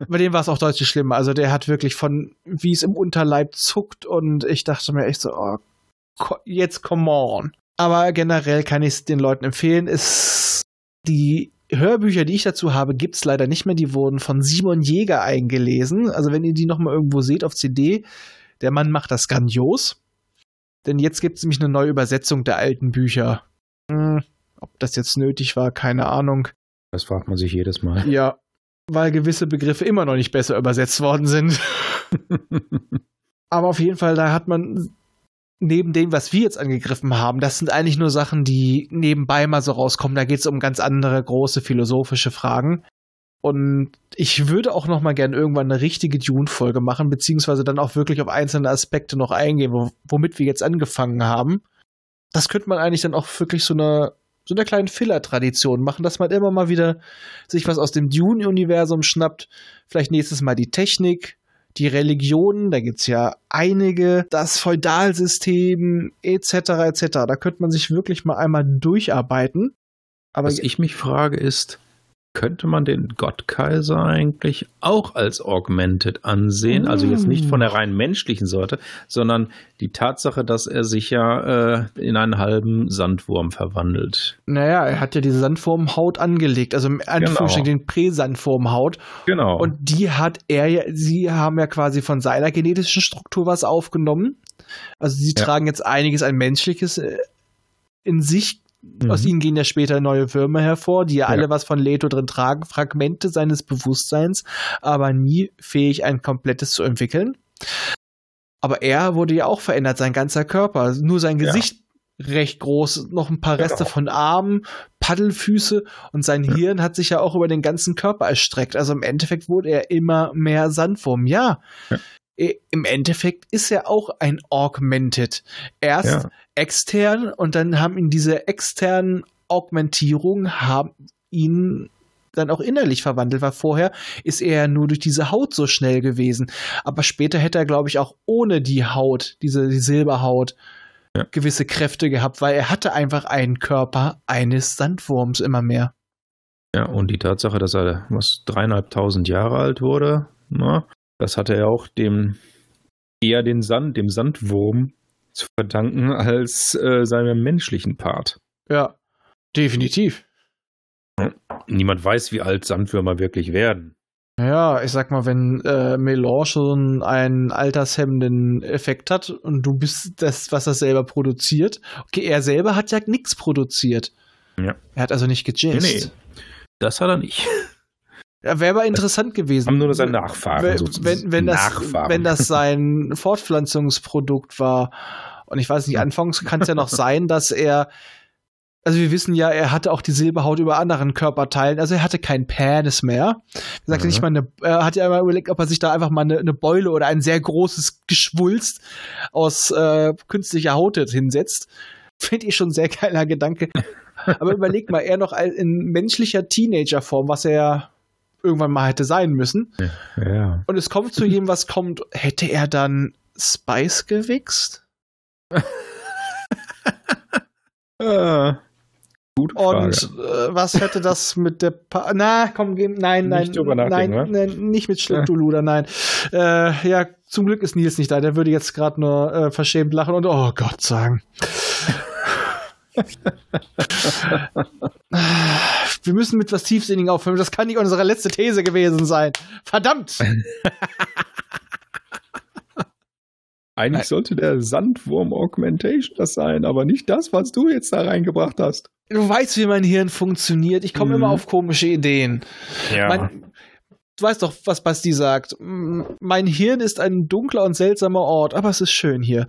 bei dem war es auch deutlich schlimmer. Also der hat wirklich von, wie es im Unterleib zuckt und ich dachte mir echt so, oh, jetzt come on. Aber generell kann ich es den Leuten empfehlen. Ist die Hörbücher, die ich dazu habe, gibt es leider nicht mehr. Die wurden von Simon Jäger eingelesen. Also wenn ihr die noch mal irgendwo seht auf CD, der Mann macht das grandios. Denn jetzt gibt es nämlich eine neue Übersetzung der alten Bücher. Hm, ob das jetzt nötig war, keine Ahnung. Das fragt man sich jedes Mal. Ja, weil gewisse Begriffe immer noch nicht besser übersetzt worden sind. Aber auf jeden Fall, da hat man neben dem, was wir jetzt angegriffen haben, das sind eigentlich nur Sachen, die nebenbei mal so rauskommen. Da geht es um ganz andere große philosophische Fragen. Und ich würde auch noch mal gerne irgendwann eine richtige Dune-Folge machen, beziehungsweise dann auch wirklich auf einzelne Aspekte noch eingehen, womit wir jetzt angefangen haben. Das könnte man eigentlich dann auch wirklich so eine so einer kleinen Filler-Tradition machen, dass man immer mal wieder sich was aus dem Dune-Universum schnappt. Vielleicht nächstes Mal die Technik, die Religionen, da gibt es ja einige, das Feudalsystem etc. etc. Da könnte man sich wirklich mal einmal durcharbeiten. Aber was ich mich frage ist, könnte man den Gottkaiser eigentlich auch als Augmented ansehen. Also jetzt nicht von der rein menschlichen Sorte, sondern die Tatsache, dass er sich ja äh, in einen halben Sandwurm verwandelt. Naja, er hat ja diese Sandwurmhaut angelegt, also im Anführungsstrichen genau. den Prä-Sandwurmhaut. Genau. Und die hat er ja, sie haben ja quasi von seiner genetischen Struktur was aufgenommen. Also sie ja. tragen jetzt einiges an menschliches äh, in sich Mhm. Aus ihnen gehen ja später neue Würmer hervor, die ja, ja, alle was von Leto drin tragen, Fragmente seines Bewusstseins, aber nie fähig, ein komplettes zu entwickeln. Aber er wurde ja auch verändert, sein ganzer Körper. Nur sein Gesicht ja. recht groß, noch ein paar Reste genau. von Armen, Paddelfüße und sein ja. Hirn hat sich ja auch über den ganzen Körper erstreckt. Also im Endeffekt wurde er immer mehr Sandwurm. Ja, ja im Endeffekt ist er auch ein Augmented. Erst. Extern und dann haben ihn diese externen Augmentierungen haben ihn dann auch innerlich verwandelt, weil vorher ist er ja nur durch diese Haut so schnell gewesen. Aber später hätte er, glaube ich, auch ohne die Haut, diese die Silberhaut, ja. gewisse Kräfte gehabt, weil er hatte einfach einen Körper eines Sandwurms immer mehr. Ja, und die Tatsache, dass er was dreieinhalbtausend Jahre alt wurde, na, das hatte er auch dem eher den Sand, dem Sandwurm zu verdanken als äh, seinem menschlichen Part. Ja, definitiv. Niemand weiß, wie alt Sandwürmer wirklich werden. Ja, ich sag mal, wenn äh, Melange schon einen altershemmenden Effekt hat und du bist das, was er selber produziert. Okay, er selber hat ja nichts produziert. Ja. Er hat also nicht gejazzt. Nee, nee. Das hat er nicht. Ja, wäre aber interessant gewesen. Haben nur seine Nachfahren wenn, wenn, wenn, das, Nachfahren. wenn das sein Fortpflanzungsprodukt war. Und ich weiß nicht, anfangs kann es ja noch sein, dass er, also wir wissen ja, er hatte auch die Silberhaut über anderen Körperteilen, also er hatte keinen Penis mehr. Er sagte mhm. nicht mal eine, er hat ja immer überlegt, ob er sich da einfach mal eine, eine Beule oder ein sehr großes Geschwulst aus äh, künstlicher Haut hinsetzt. Finde ich schon ein sehr geiler Gedanke. Aber überleg mal, er noch in menschlicher Teenagerform, was er irgendwann mal hätte sein müssen. Ja. Und es kommt zu jedem, was kommt. Hätte er dann Spice gewichst? ah, Gute Frage. Und äh, was hätte das mit der pa Na, komm, geh- nein, nein, Nicht nein, nein, nicht mit Schlittuluder, nein. Äh, ja, zum Glück ist Nils nicht da, der würde jetzt gerade nur äh, verschämt lachen und oh Gott sagen. Wir müssen mit was Tiefsinnigen aufhören. Das kann nicht unsere letzte These gewesen sein. Verdammt! Eigentlich sollte der Sandwurm Augmentation das sein, aber nicht das, was du jetzt da reingebracht hast. Du weißt, wie mein Hirn funktioniert. Ich komme Mhm. immer auf komische Ideen. Ja. Mein, du weißt doch, was Basti sagt. Mein Hirn ist ein dunkler und seltsamer Ort, aber es ist schön hier.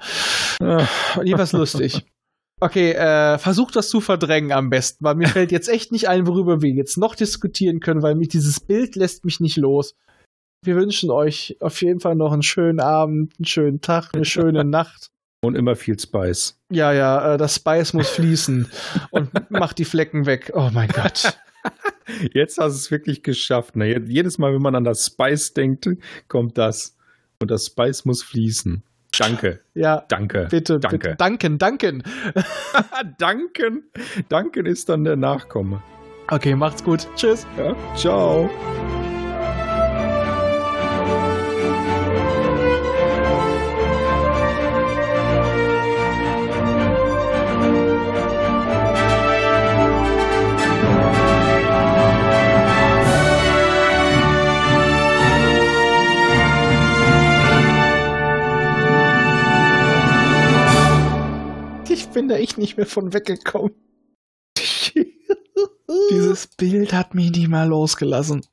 Und hier was lustig. Okay, äh, versucht das zu verdrängen am besten, weil mir fällt jetzt echt nicht ein, worüber wir jetzt noch diskutieren können, weil mich dieses Bild lässt mich nicht los. Wir wünschen euch auf jeden Fall noch einen schönen Abend, einen schönen Tag, eine schöne Nacht. Und immer viel Spice. Ja, ja, äh, das Spice muss fließen und macht die Flecken weg. Oh mein Gott. Jetzt hast du es wirklich geschafft. Ne? Jedes Mal, wenn man an das Spice denkt, kommt das. Und das Spice muss fließen. Danke, Ja, danke. bitte, danke. bitte. Danken, danken. Danken. Danken ist dann der Nachkomme. Okay, macht's gut. Tschüss. Ja? Ciao. Bin da echt nicht mehr von weggekommen. Dieses Bild hat mich nie mal losgelassen.